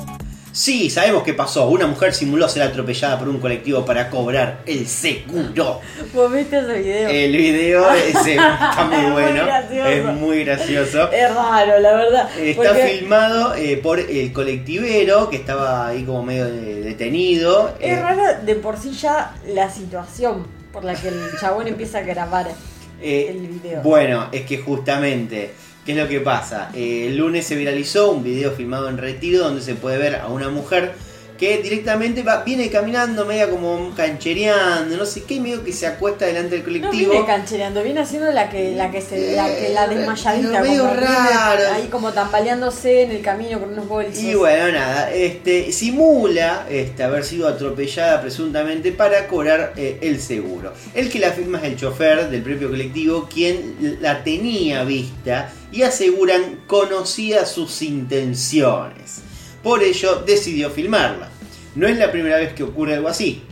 Sí, sabemos qué pasó. Una mujer simuló ser atropellada por un colectivo para cobrar el seguro. ¿Vos viste ese video? El video ese está muy Es bueno. es muy gracioso. Es raro, la verdad. Está porque filmado eh, por el colectivero que estaba ahí como medio de- detenido. Es Eh, raro de por sí ya la situación por la que el chabón empieza a grabar eh, el video. Bueno, es que justamente, ¿qué es lo que pasa? Eh, el lunes se viralizó un video filmado en retiro donde se puede ver a una mujer que directamente va, viene caminando, media como canchereando, no sé qué, medio que se acuesta delante del No colectivo. viene canchereando, viene haciendo la que la que se la que la desmayadita, medio como raro. ahí como tambaleándose en el camino con unos bolsos. Y bueno, nada, este, simula este, haber sido atropellada presuntamente para cobrar eh, el seguro. El que la firma es el chofer del propio colectivo, quien la tenía vista y aseguran conocía sus intenciones. Por ello decidió filmarla. No es la primera vez que ocurre algo así.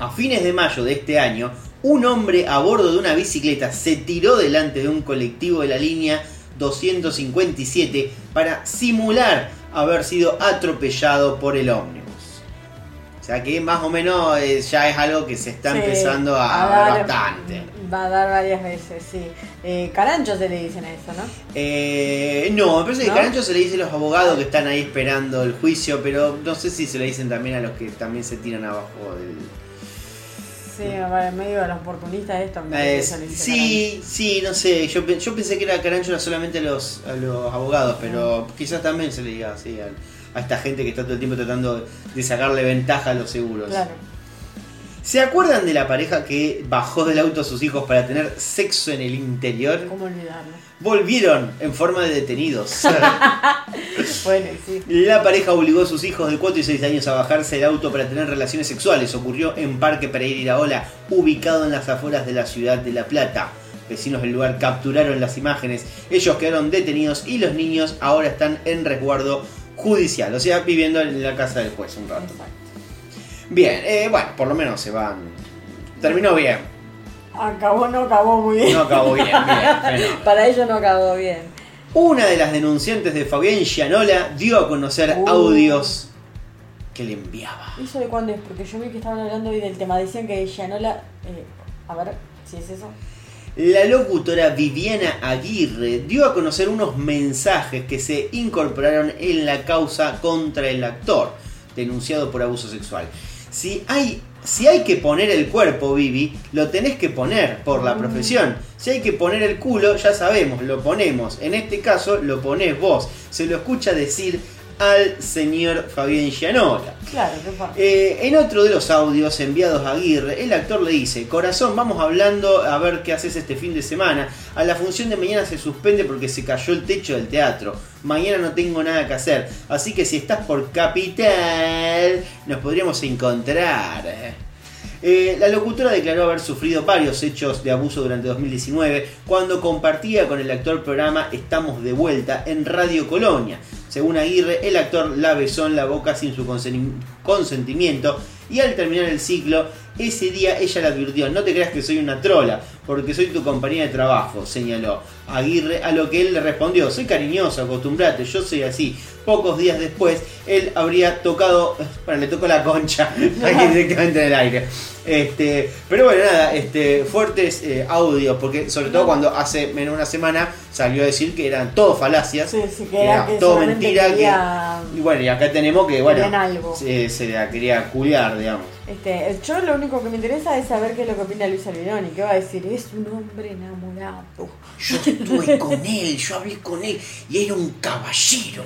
A fines de mayo de este año, un hombre a bordo de una bicicleta se tiró delante de un colectivo de la línea 257 para simular haber sido atropellado por el ómnibus. O sea que más o menos eh, ya es algo que se está Sí, empezando a, dar- ver bastante. Va a dar varias veces, sí. Eh, carancho se le dicen a eso, ¿no? Eh, no, me parece que ¿No? Carancho se le dice a los abogados que están ahí esperando el juicio, pero no sé si se le dicen también a los que también se tiran abajo del, Sí, en medio de los oportunistas esto. Eh, le dice sí, sí, no sé. Yo, yo pensé que era carancho solamente a los, a los abogados, pero quizás también se le diga así al- a, esta gente que está todo el tiempo tratando de sacarle ventaja a los seguros. Claro. ¿Se acuerdan de la pareja que bajó del auto a sus hijos para tener sexo en el interior? ¿Cómo olvidarlo? Volvieron en forma de detenidos. Bueno, sí. La pareja obligó a sus hijos de 4 y 6 años a bajarse del auto para tener relaciones sexuales. Ocurrió en Parque Pereira Iraola, ubicado en las afueras de la ciudad de La Plata. Vecinos del lugar capturaron las imágenes. Ellos quedaron detenidos y los niños ahora están en resguardo judicial, o sea, viviendo en la casa del juez un rato. Exacto. Bien, eh, bueno, por lo menos se van. Terminó bien. Acabó, no acabó muy bien. No acabó bien. Para ellos no acabó bien. Una de las denunciantes de Fabián Gianola dio a conocer Uh. audios que le enviaba. ¿Eso de cuándo es? Porque yo vi que estaban hablando hoy del tema. Decían que Gianola. eh, a ver si es eso. La locutora Viviana Aguirre dio a conocer unos mensajes que se incorporaron en la causa contra el actor, denunciado por abuso sexual. Si hay, si hay que poner el cuerpo, Vivi, lo tenés que poner por la profesión. Si hay que poner el culo, ya sabemos, lo ponemos. En este caso, lo ponés vos. Se lo escucha decir al señor Fabián Gianola. Claro, qué pasa. Eh, en otro de los audios enviados a Aguirre, el actor le dice, corazón, vamos hablando a ver qué haces este fin de semana. A la función de mañana se suspende porque se cayó el techo del teatro. Mañana no tengo nada que hacer. Así que si estás por Capital, nos podríamos encontrar. Eh, la locutora declaró haber sufrido varios hechos de abuso durante 2019 cuando compartía con el actor programa Estamos de vuelta en Radio Colonia. Según Aguirre, el actor la besó en la boca sin su consen- consentimiento y al terminar el ciclo, ese día ella le advirtió, no te creas que soy una trola, porque soy tu compañía de trabajo, señaló. Aguirre, a lo que él le respondió, soy cariñoso, acostumbrate, yo soy así. Pocos días después, él habría tocado, bueno, le tocó la concha ahí directamente en el aire. Este, pero bueno, nada, este, fuertes eh, audios, porque sobre todo cuando hace menos de una semana salió a decir que eran todo falacias, Sí, sí, que era que todo mentira. que- y bueno, y acá tenemos que, bueno, algo. Se, se la quería culiar, digamos. Este, yo lo único que me interesa es saber qué es lo que opina Luis Albinoni, que va a decir, es un hombre enamorado. Yo estuve con él, yo hablé con él y era un caballero.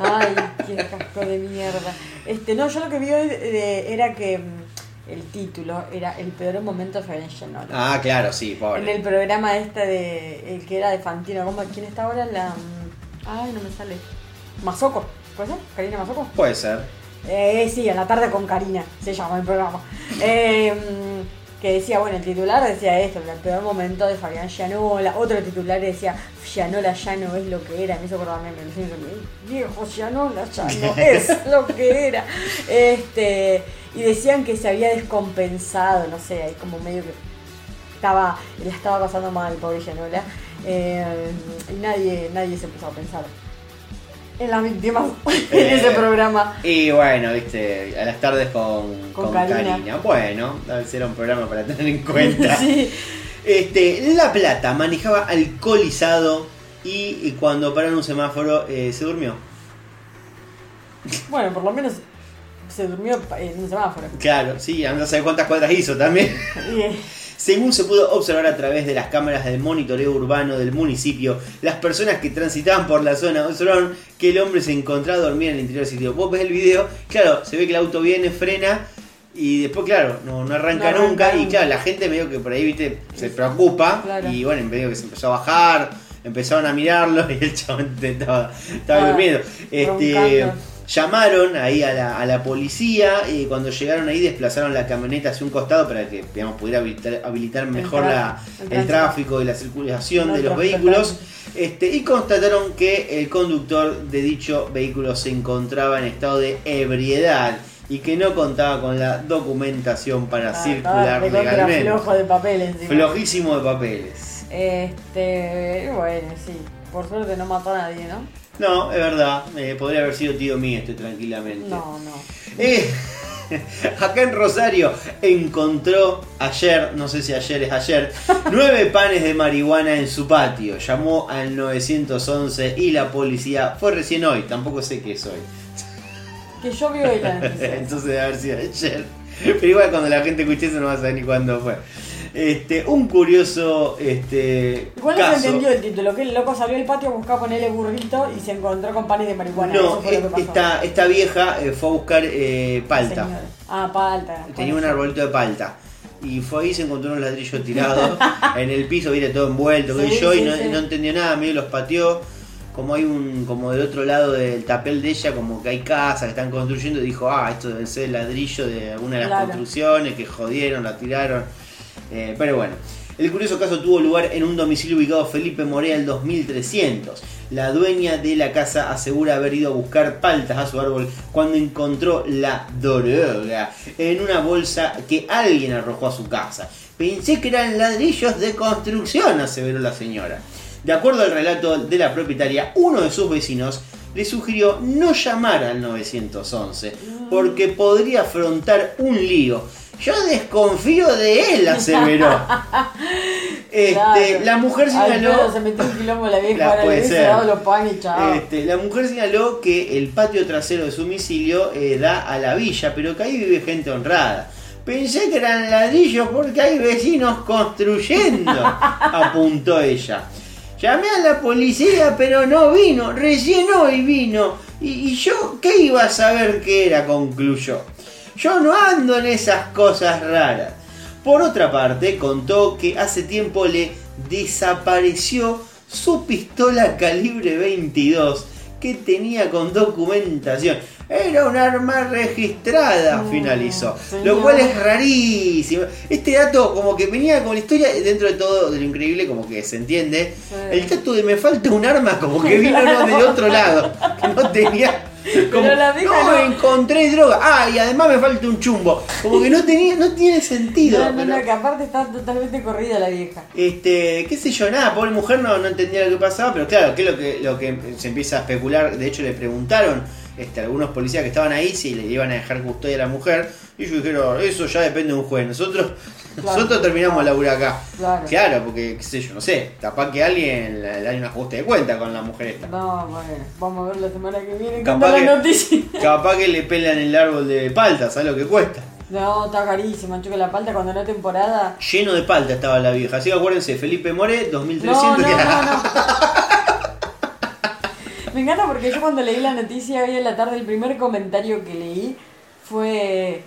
Ay, qué casco de mierda. Este, no, yo lo que vi hoy eh, era que mm, el título era El peor momento de Fabián Gianola. Ah, claro, sí, En pobre. el programa este de el que era de Fantino, ¿cómo, ¿quién está ahora? La mm, ay, no me sale. Mazoco, ¿puede ser? Karina Mazoco. Puede ser. Eh, sí, a la tarde con Karina, se llama el programa. Eh, que decía, bueno, el titular decía esto, el peor momento de Fabián Gianola. Otro titular decía, Gianola ya no es lo que era. Me hizo acordarme, me viejo Gianola ya no es lo que era. Este, y decían que se había descompensado, no sé, ahí como medio que estaba, la estaba pasando mal, pobre Gianola. Eh, y nadie, nadie se empezó a pensar en las víctimas en Eh, ese programa. Y bueno, viste, a las tardes con, Con con Karina. Karina. Bueno, era un programa para tener en cuenta. Sí. Este, La Plata manejaba alcoholizado y, y cuando paró en un semáforo eh, se durmió. Bueno, por lo menos se durmió en un semáforo. Claro, sí, anda a saber cuántas cuadras hizo también. Según se pudo observar a través de las cámaras del monitoreo urbano del municipio, las personas que transitaban por la zona observaron que el hombre se encontraba dormido en el interior del sitio. Vos ves el video, claro, se ve que el auto viene, frena y después, claro, no, no arranca No arranca nunca. Y claro, la gente medio que por ahí, viste, se preocupa Claro. y bueno, medio que se empezó a bajar, empezaron a mirarlo y el chabón estaba, estaba Ah, durmiendo. Este, roncando. Llamaron ahí a la, a la policía y cuando llegaron ahí desplazaron la camioneta hacia un costado para que digamos, pudiera habilitar, habilitar mejor la, tráfico, el el tráfico y la circulación No de los vehículos este, y constataron que el conductor de dicho vehículo se encontraba en estado de ebriedad y que no contaba con la documentación para ah, circular legalmente. flojo de papel encima. Flojísimo de papeles. Este, bueno, sí. Por suerte no mató a nadie, ¿no? No, es verdad, eh, podría haber sido tío mío este tranquilamente. No, no. Eh, acá en Rosario encontró ayer, no sé si ayer es ayer, nueve panes de marihuana en su patio. Llamó al 911 y la policía fue recién hoy, tampoco sé qué es hoy. Que yo vi hoy la noticia. Entonces debe haber sido ayer. Pero igual cuando la gente escuche eso no va a saber ni cuándo fue. Este, un curioso este, Igual no se caso. entendió el título, que el loco salió al patio a buscar ponerle burrito y se encontró con panes de marihuana. No, Eso fue lo que pasó. esta, esta vieja eh, fue a buscar eh, palta. Ah, palta. Tenía un arbolito de palta. Y fue ahí, se encontró unos ladrillos tirados en el piso, viste, todo envuelto, Sí, yo, y no, sí. no entendió nada, medio los pateó. Como hay un, como del otro lado del tapel de ella, como que hay casas que están construyendo, dijo, ah, esto debe ser el ladrillo de alguna de las Claro. construcciones, que jodieron, la tiraron. Eh, pero bueno. El curioso caso tuvo lugar en un domicilio ubicado Felipe Morea el 2300. La dueña de la casa asegura haber ido a buscar paltas a su árbol cuando encontró la droga en una bolsa que alguien arrojó a su casa. Pensé que eran ladrillos de construcción, aseveró la señora. De acuerdo al relato de la propietaria, uno de sus vecinos le sugirió no llamar al 911 porque podría afrontar un lío. Yo desconfío de él, aseveró. Este, Claro. La mujer Al señaló. se metió un quilombo la vieja, La- puede ser. dado los panes. Este, la mujer señaló que el patio trasero de su domicilio eh, da a la villa, pero que ahí vive gente honrada. Pensé que eran ladrillos porque hay vecinos construyendo, apuntó ella. Llamé a la policía, pero no vino, recién hoy vino. Y, y yo, ¿qué iba a saber qué era? concluyó. Yo no ando en esas cosas raras. Por otra parte, contó que hace tiempo le desapareció su pistola calibre 22 que tenía con documentación. Era un arma registrada, finalizó. Lo cual es rarísimo. Este dato como que venía con la historia dentro de todo de lo increíble como que se entiende. Sí. El dato de me falta un arma como que vino no, del otro lado. Que no tenía Como, Pero la vieja no, no. encontré droga. Ah, y además me falta un chumbo. Como que no tenía, no tiene sentido. No, no, pero- no, que aparte está totalmente corrida la vieja. Este, qué sé yo, nada, pobre mujer no, no entendía lo que pasaba, pero claro, que es lo que, lo que se empieza a especular, de hecho le preguntaron este, algunos policías que estaban ahí si le iban a dejar custodia a la mujer, y ellos dijeron, eso ya depende de un juez, nosotros, Claro. nosotros terminamos la acá. Claro. porque, qué sé yo, no sé, capaz que alguien le, da un ajuste de cuenta con la mujer esta. No, bueno, vamos a ver la semana que viene. Capaz que- la noticia. Capaz que le pelan el árbol de palta, ¿sabes lo que cuesta? No, está carísima, chuca la palta cuando no temporada. Lleno de palta estaba la vieja, así que acuérdense, Felipe More, 2300 No, no, que- no, no. Me encanta porque yo cuando leí la noticia hoy en la tarde, el primer comentario que leí fue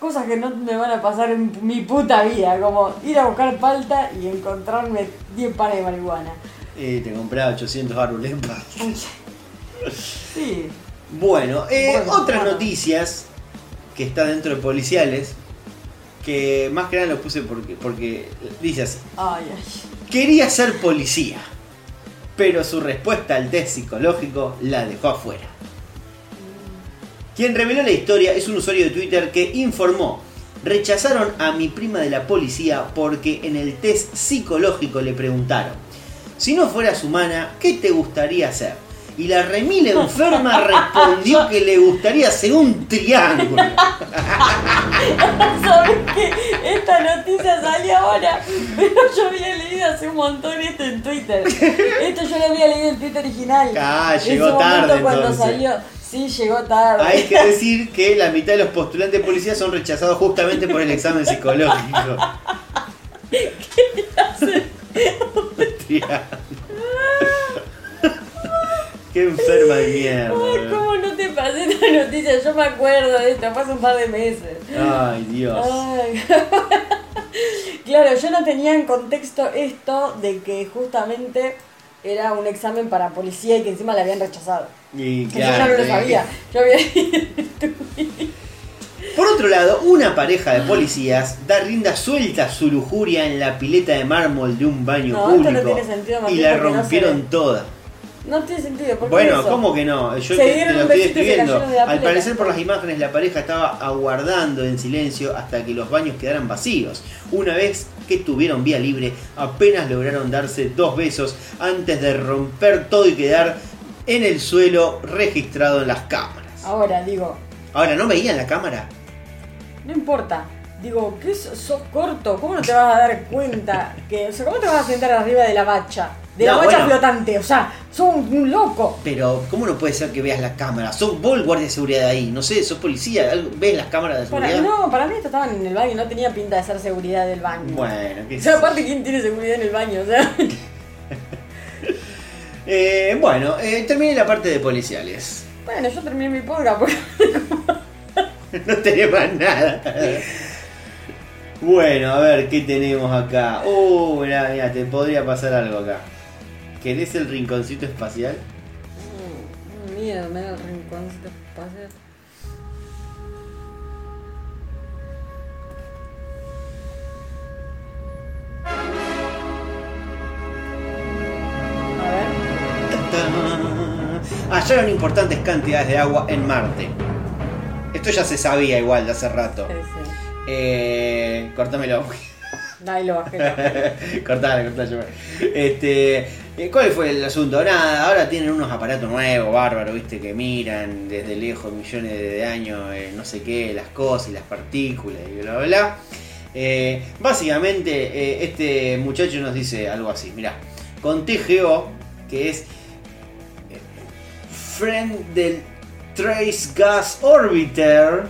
cosas que no me van a pasar en mi puta vida, como ir a buscar palta y encontrarme 10 pares de marihuana. Te compraba 800 árboles en palta. Sí, Bueno, eh, Bueno, otras bueno. noticias que está dentro de policiales, que más que nada lo puse porque, porque dice así, ay, ay. quería ser policía, pero su respuesta al test psicológico la dejó afuera. Quien reveló la historia es un usuario de Twitter que informó, rechazaron a mi prima de la policía porque en el test psicológico le preguntaron, si no fueras humana, ¿qué te gustaría hacer? Y la remil enferma respondió que le gustaría ser un triángulo. ¿Sabes qué? Esta noticia salió ahora, pero yo había leído hace un montón esto en Twitter. Esto yo lo había leído en Twitter original. Ah, En llegó su tarde, cuando entonces. salió. Sí, llegó tarde. Hay que decir que la mitad de los postulantes de policía son rechazados justamente por el examen psicológico. Triángulo. Qué enferma de mierda. Ay. ¿cómo no te pasé esta noticia? Yo me acuerdo de esto, hace un par de meses. Ay, Dios. Ay. claro, yo no tenía en contexto esto de que justamente era un examen para policía y que encima la habían rechazado. Y Que yo no lo sabía. Yo había Por otro lado, una pareja de policías da rienda suelta a su lujuria en la pileta de mármol de un baño No, esto no público tiene sentido, y Martín, la no se rompieron toda. No tiene sentido. ¿por qué Bueno, eso? ¿cómo que no? Yo te, lo estoy besito y se escribiendo. cayeron de la Al parecer por las imágenes la pareja estaba aguardando en silencio hasta que los baños quedaran vacíos. Una vez que tuvieron vía libre, apenas lograron darse dos besos antes de romper todo y quedar en el suelo registrado en las cámaras. Ahora, digo, Ahora, ¿no veían la cámara? no importa. Digo, ¿qué sos, sos corto? ¿Cómo no te vas a dar cuenta? que o sea, ¿Cómo te vas a sentar arriba de la bacha? De la No, bacha bueno. flotante. O sea, sos un, loco. Pero, ¿cómo no puede ser que veas la cámara? Sos vos el guardia de seguridad de ahí, no sé, sos policía, ¿ves las cámaras de Para, seguridad? no, para mí estaban en el baño, no tenía pinta de ser seguridad del baño. Bueno, qué O sea, aparte, ¿quién tiene seguridad en el baño? O sea, Eh, bueno, eh, terminé la parte de policiales. bueno, yo terminé mi podcast porque No tenés más nada. Bueno, a ver, ¿qué tenemos acá? Uh, mirá, te podría pasar algo acá. ¿Querés el rinconcito espacial? Mm, Miedo, me da el rinconcito espacial. A ver. Hallaron importantes cantidades de agua en Marte. Esto ya se sabía igual de hace rato. Sí, sí. Eh, cortámelo. Ahí lo bajé. cortale, cortale. Este, ¿Cuál fue el asunto? Nada, ahora tienen unos aparatos nuevos, bárbaros, viste, que miran desde lejos, millones de años, eh, no sé qué, las cosas y las partículas y bla, bla, bla. Eh, básicamente, eh, este muchacho nos dice algo así, mirá, con TGO, que es eh, Friend del Trace Gas Orbiter,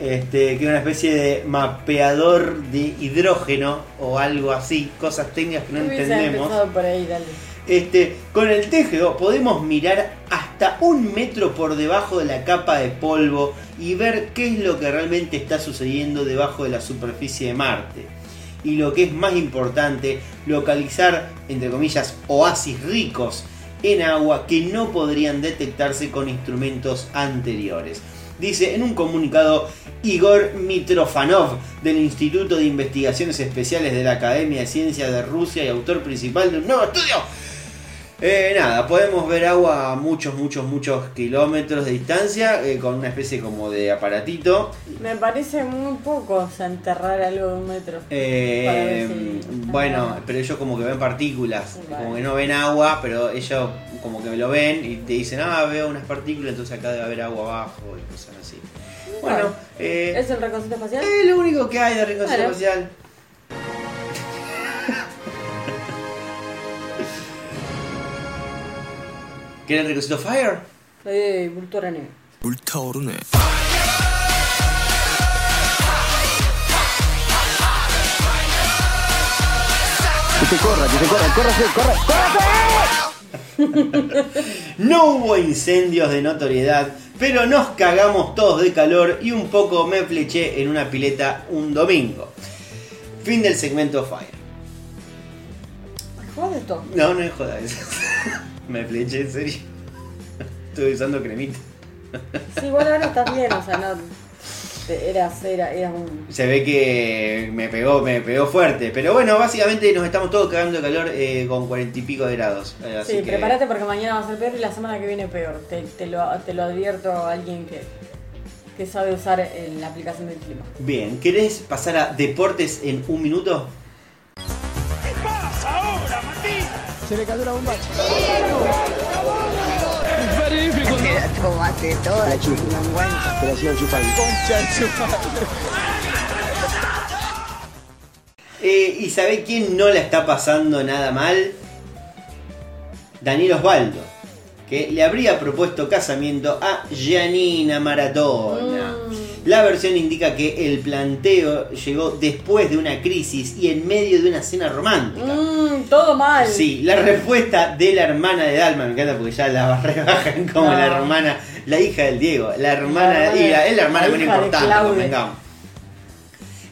este, que es una especie de mapeador de hidrógeno o algo así, cosas técnicas que no entendemos. empezado por ahí, dale. Este, con el TGO podemos mirar hasta un metro por debajo de la capa de polvo y ver qué es lo que realmente está sucediendo debajo de la superficie de Marte. Y lo que es más importante, localizar, entre comillas, oasis ricos en agua que no podrían detectarse con instrumentos anteriores. Dice en un comunicado Igor Mitrofanov del Instituto de Investigaciones Especiales de la Academia de Ciencias de Rusia y autor principal de un nuevo estudio Eh, nada, podemos ver agua a muchos, muchos, muchos kilómetros de distancia eh, con una especie como de aparatito. Me parece muy poco o sea, enterrar algo de un metro. Eh, si- bueno, pero ellos como que ven partículas, Vale. como que no ven agua, pero ellos como que lo ven y te dicen, ah, veo unas partículas, entonces acá debe haber agua abajo y cosas así. Bueno, Bueno, eh, ¿Es el reconcito espacial? es lo único que hay de Rincón Claro. Espacial. ¿Quieren el Ricocito Fire? Eh, Vultura Negra. 불타오르네. Que corra, que corra, corra, corra. No hubo incendios de notoriedad, pero nos cagamos todos de calor y un poco me fleché en una pileta un domingo. Fin del segmento Fire. Joder esto. No, no es joda eso. me fleché en serio. Estuve usando cremita. Sí, bueno, ahora estás bien, o sea, no. Eras, era, eras un. Se ve que me pegó, me pegó fuerte. Pero bueno, básicamente nos estamos todos cagando de calor eh, con cuarenta y pico de grados. Eh, así Sí, que- prepárate porque mañana va a ser peor y la semana que viene peor. Te, te lo, te lo advierto a alguien que, que sabe usar eh, la aplicación del clima. Bien, ¿querés pasar a deportes en un minuto? Se le cayó la bomba. Como hace todo La chupa. Se la sigo chupando. Eh, ¿Y sabe quién no la está pasando nada mal? Daniel Osvaldo, que le habría propuesto casamiento a Janina Maratona. La versión indica que el planteo llegó después de una crisis y en medio de una cena romántica. Mmm, todo mal. Sí, la respuesta de la hermana de Dalma, me encanta porque ya la rebajan como No. la hermana, la hija del Diego, la hermana, La hermana- y la, es la hermana la de importante, convengamos.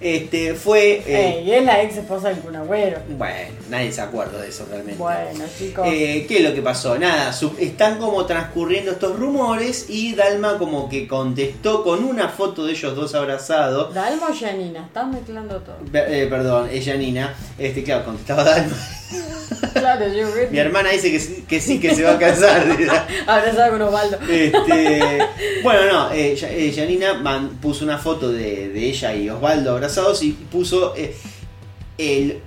Este fue. eh, Ey, y es la ex esposa del Kun Agüero. bueno, nadie se acuerda de eso realmente. Bueno, chicos. Eh, ¿Qué es lo que pasó? Nada, están como transcurriendo estos rumores y Dalma como que contestó con una foto de ellos dos abrazados. Dalma o Janina, estás mezclando todo. Eh, perdón, es Janina. Este, claro, contestaba Dalma. Claro, yo creo Mi hermana dice que, sí- que sí, que se va a casar. Abrazada con Osvaldo. Este, bueno, no, eh, Ya- eh, Janina man- puso una foto de, de ella y Osvaldo abrazados y puso eh, el,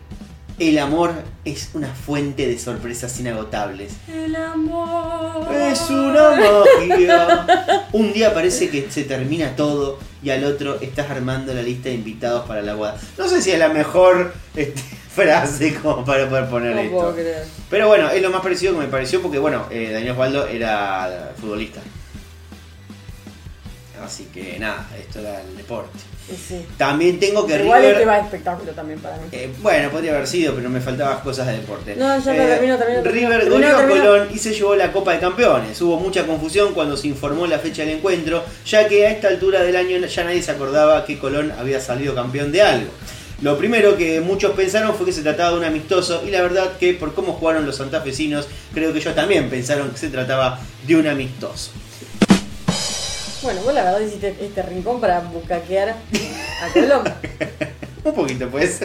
el amor es una fuente de sorpresas inagotables. El amor. Es una magia. Un día parece que se termina todo y al otro estás armando la lista de invitados para la boda. No sé si es la mejor este, frase como para poder poner No esto. puedo creer. Pero bueno, es lo más parecido que me pareció porque, bueno, eh, Daniel Osvaldo era futbolista. Así que nada, esto era el deporte. Sí. También tengo que Igual River- este va a espectáculo también para mí. eh, bueno, podría haber sido, pero me faltaban cosas de deporte. No, ya Eh, termino, termino, termino. River goleó a. Colón y se llevó la Copa de Campeones. Hubo mucha confusión cuando se informó la fecha del encuentro, ya que a esta altura del año ya nadie se acordaba que Colón había salido campeón de algo. Lo primero que muchos pensaron fue que se trataba de un amistoso y la verdad que por cómo jugaron los santafesinos, creo que ellos también pensaron que se trataba de un amistoso. Bueno, vos la verdad hiciste este rincón para bucaquear a Colón. Un poquito pues.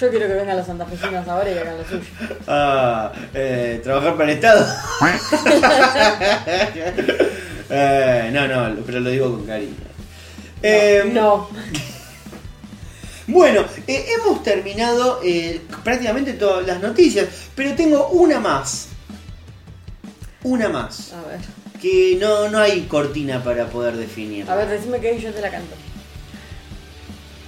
Yo quiero que vengan los santafesinos ahora y hagan lo suyo. Ah, eh, trabajar para el Estado. Eh, no, no, pero lo digo con cariño. Eh, No. Bueno, eh, hemos terminado eh, prácticamente todas las noticias, pero tengo una más. Una más. A ver. Que no, no hay cortina para poder definir. A ver, decime que yo te la canto.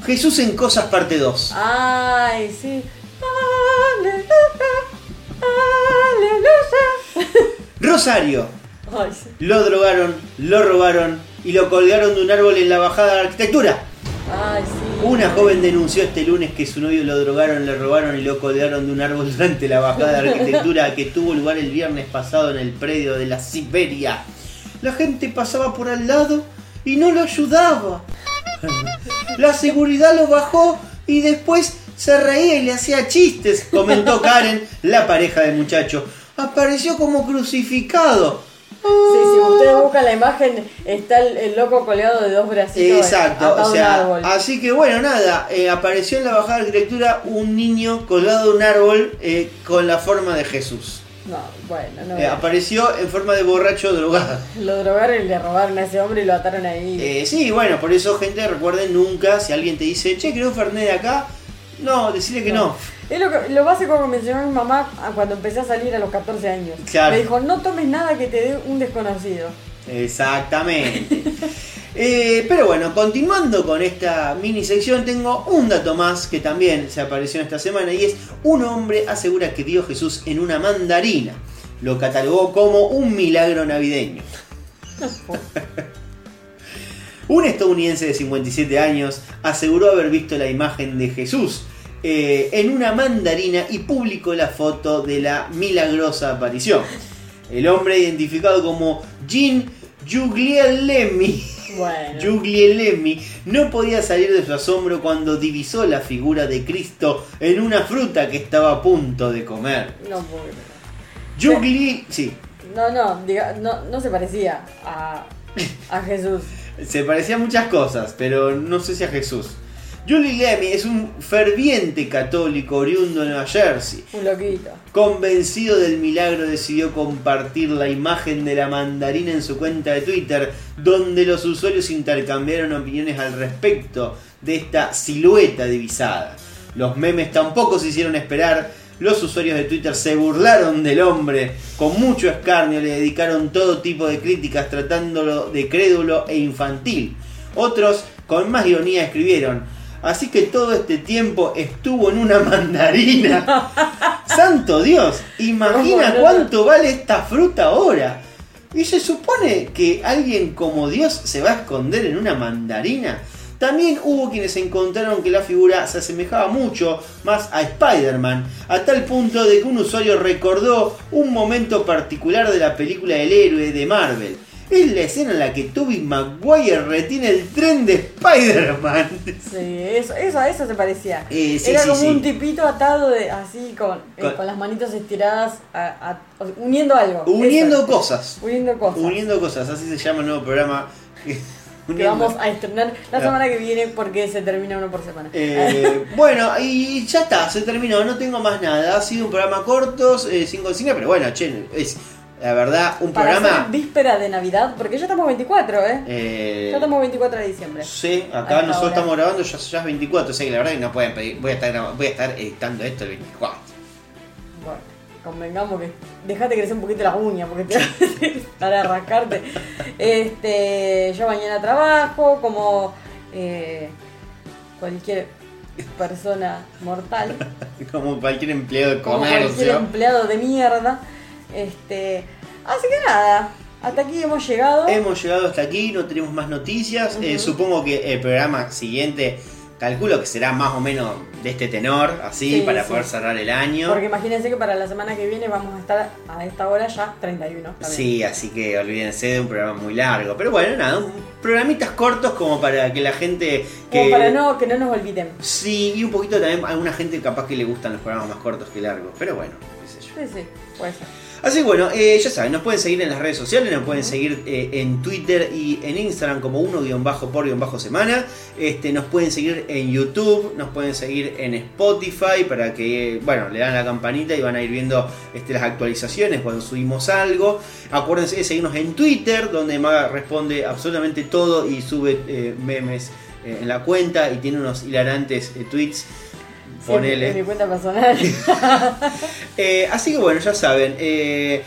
Jesús en Cosas parte 2. Ay, sí. Aleluya. Aleluya. Rosario. Ay, sí. Lo drogaron, lo robaron y lo colgaron de un árbol en la bajada de arquitectura. Ay, sí. Una joven denunció este lunes que su novio lo drogaron, le robaron y lo colgaron de un árbol durante la bajada de arquitectura que tuvo lugar el viernes pasado en el predio de la Siberia. La gente pasaba por al lado y no lo ayudaba. La seguridad lo bajó y después se reía y le hacía chistes, comentó Karen, la pareja del muchacho. Apareció como crucificado. Sí, si ustedes buscan la imagen, está el, el loco colgado de dos bracitos Exacto, o un sea, árbol. así que bueno, nada, eh, apareció en la bajada de arquitectura un niño colgado de un árbol eh, con la forma de Jesús. No, bueno, no. Eh, apareció en forma de borracho drogado. Lo drogaron y le robaron a ese hombre y lo ataron ahí. Eh, sí, bueno, por eso, gente, recuerden nunca, si alguien te dice, che, ¿querés un Fernet de acá? No, decirle que no. Es lo, que- lo básico que mencionó mi mamá cuando empecé a salir a los 14 años. Claro. Me dijo, no tomes nada que te dé un desconocido. Exactamente. Eh, pero bueno, continuando con esta mini sección, tengo un dato más que también se apareció en esta semana y es un hombre asegura que vio a Jesús en una mandarina. Lo catalogó como un milagro navideño. Un estadounidense de 57 años aseguró haber visto la imagen de Jesús eh, en una mandarina y publicó la foto de la milagrosa aparición. El hombre identificado como Jean Giuglielmi Bueno. Giuglielmi no podía salir de su asombro cuando divisó la figura de Cristo en una fruta que estaba a punto de comer. No puedo. Giugli... Sí, No, no, diga, no, no se parecía a, a Jesús. se parecía a muchas cosas, pero no sé si a Jesús. Giuglielmi es un ferviente católico oriundo de Nueva Jersey. Un loquito. Convencido del milagro decidió compartir la imagen de la mandarina en su cuenta de Twitter, donde los usuarios intercambiaron opiniones al respecto de esta silueta divisada. Los memes tampoco se hicieron esperar, los usuarios de Twitter se burlaron del hombre, con mucho escarnio le dedicaron todo tipo de críticas tratándolo de crédulo e infantil. Otros, con más ironía, escribieron, así que todo este tiempo estuvo en una mandarina. ¡Santo Dios! Imagina cuánto vale esta fruta ahora. Y se supone que alguien como Dios se va a esconder en una mandarina. También hubo quienes encontraron que la figura se asemejaba mucho más a Spider-Man, a tal punto de que un usuario recordó un momento particular de la película El héroe de Marvel. Es la escena en la que Tobey Maguire retiene el tren de Spider-Man. Sí, eso, eso, a eso se parecía. Eh, sí, Era sí, como sí. un tipito atado de así con, eh, Con- las manitos estiradas, a- a- uniendo algo. Uniendo Eso. cosas. Uniendo cosas. Uniendo cosas, así se llama el nuevo programa. que vamos a estrenar la Ah. semana que viene porque se termina uno por semana. Eh, bueno, y ya está, se terminó, no tengo más nada. Ha sido un programa corto, eh, sin consigna, pero bueno, che, es la verdad un Para programa. hacer víspera de Navidad, porque ya estamos 24, ¿eh? eh, Ya estamos 24 de diciembre. sí, acá nosotros hora. estamos grabando, ya, ya es 24, o sea que la verdad que no pueden pedir. Voy a estar, voy a estar editando esto el 24. Bueno, convengamos que dejate crecer un poquito las uñas porque te para rascarte. Este, yo mañana trabajo como eh, cualquier persona mortal, Como cualquier empleado de como cualquier comercio. empleado de mierda. Este, así que nada, hasta aquí hemos llegado. Hemos llegado hasta aquí, no tenemos más noticias. Eh, supongo que el programa siguiente, calculo que será más o menos de este tenor, así, Sí, para sí. poder cerrar el año. Porque imagínense que para la semana que viene vamos a estar a esta hora ya 31. también. Sí, así que olvídense de un programa muy largo. Pero bueno, nada, un- programitas cortos como para que la gente que... Como para no, que no nos olviden. Sí, y un poquito también a alguna gente capaz que le gustan los programas más cortos que largos. Pero bueno, qué sé yo. Sí, sí, puede ser. Así que bueno, eh, ya saben, nos pueden seguir en las redes sociales, nos pueden seguir eh, en Twitter y en Instagram como uno guion bajo por guion bajo semana. Este, nos pueden seguir en YouTube, nos pueden seguir en Spotify para que, bueno, le dan la campanita y van a ir viendo este, las actualizaciones cuando subimos algo. Acuérdense de seguirnos en Twitter, donde Maga responde absolutamente todo y sube eh, memes eh, en la cuenta y tiene unos hilarantes eh, tweets. Ponele. en mi cuenta personal. Eh, así que bueno, ya saben. eh,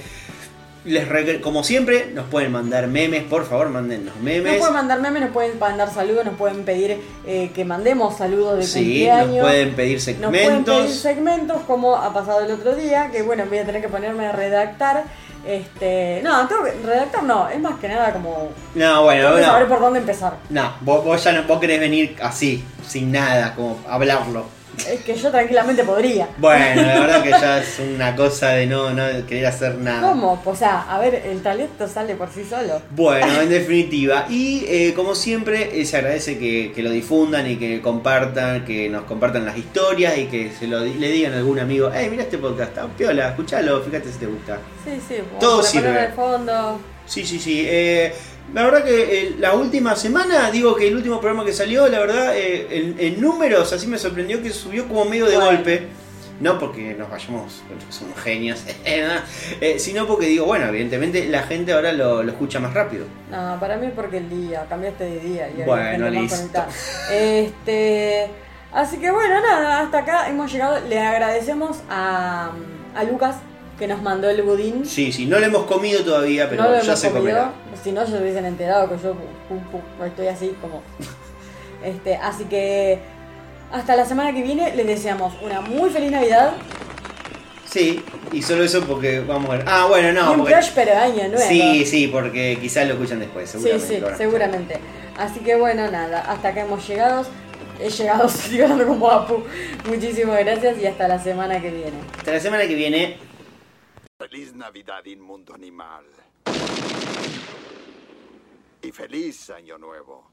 les como siempre, nos pueden mandar memes, por favor, mándennos Nos memes. pueden mandar memes, nos pueden mandar saludos, nos pueden pedir eh, que mandemos saludos de Sí, cumpleaños. nos pueden pedir Nos pueden pedir segmentos. segmentos como ha pasado el otro día, que bueno, voy a tener que ponerme a redactar. Este, no, tengo que redactar no, es más que nada como No, bueno, tengo que saber no. por dónde empezar. No, vos, vos ya no vos querés venir así, sin nada, como hablarlo. Es que yo tranquilamente podría. Bueno, la verdad que ya es una cosa de no, no querer hacer nada. ¿Cómo? O sea, a ver, el talento sale por sí solo. Bueno, en definitiva. Y eh, como siempre, eh, se agradece que, que lo difundan y que compartan, que nos compartan las historias y que se lo le digan a algún amigo, hey, mira este podcast, está piola, escuchalo, fíjate si te gusta. Sí, sí. Todo sirve. de fondo. Sí, sí, sí. eh, la verdad que eh, la última semana, digo que el último programa que salió, la verdad, eh, en, números, así me sorprendió que subió como medio de Bueno. golpe. No porque nos vayamos, somos genios, eh, sino porque digo, bueno, evidentemente la gente ahora lo, lo escucha más rápido. No, para mí es porque el día, cambiaste de día y Bueno, listo. Este, así que bueno, nada, hasta acá hemos llegado. Le agradecemos a, a Lucas que nos mandó el budín. Sí, sí, no lo hemos comido todavía, pero no ya se comido, comerá. si no se hubiesen enterado que yo pum, pum, estoy así como... Este, así que hasta la semana que viene les deseamos una muy feliz Navidad Sí, y solo eso porque vamos a ver. Ah, bueno, no. y un porque- próspero año nuevo. Sí, sí, porque quizás lo escuchan después, Sí, seguramente. sí, a seguramente. Así que bueno, nada, hasta acá hemos llegado. He llegado, estoy como Apu. Muchísimas gracias y hasta la semana que viene. Hasta la semana que viene. Feliz Navidad, inmundo animal. Y feliz Año Nuevo.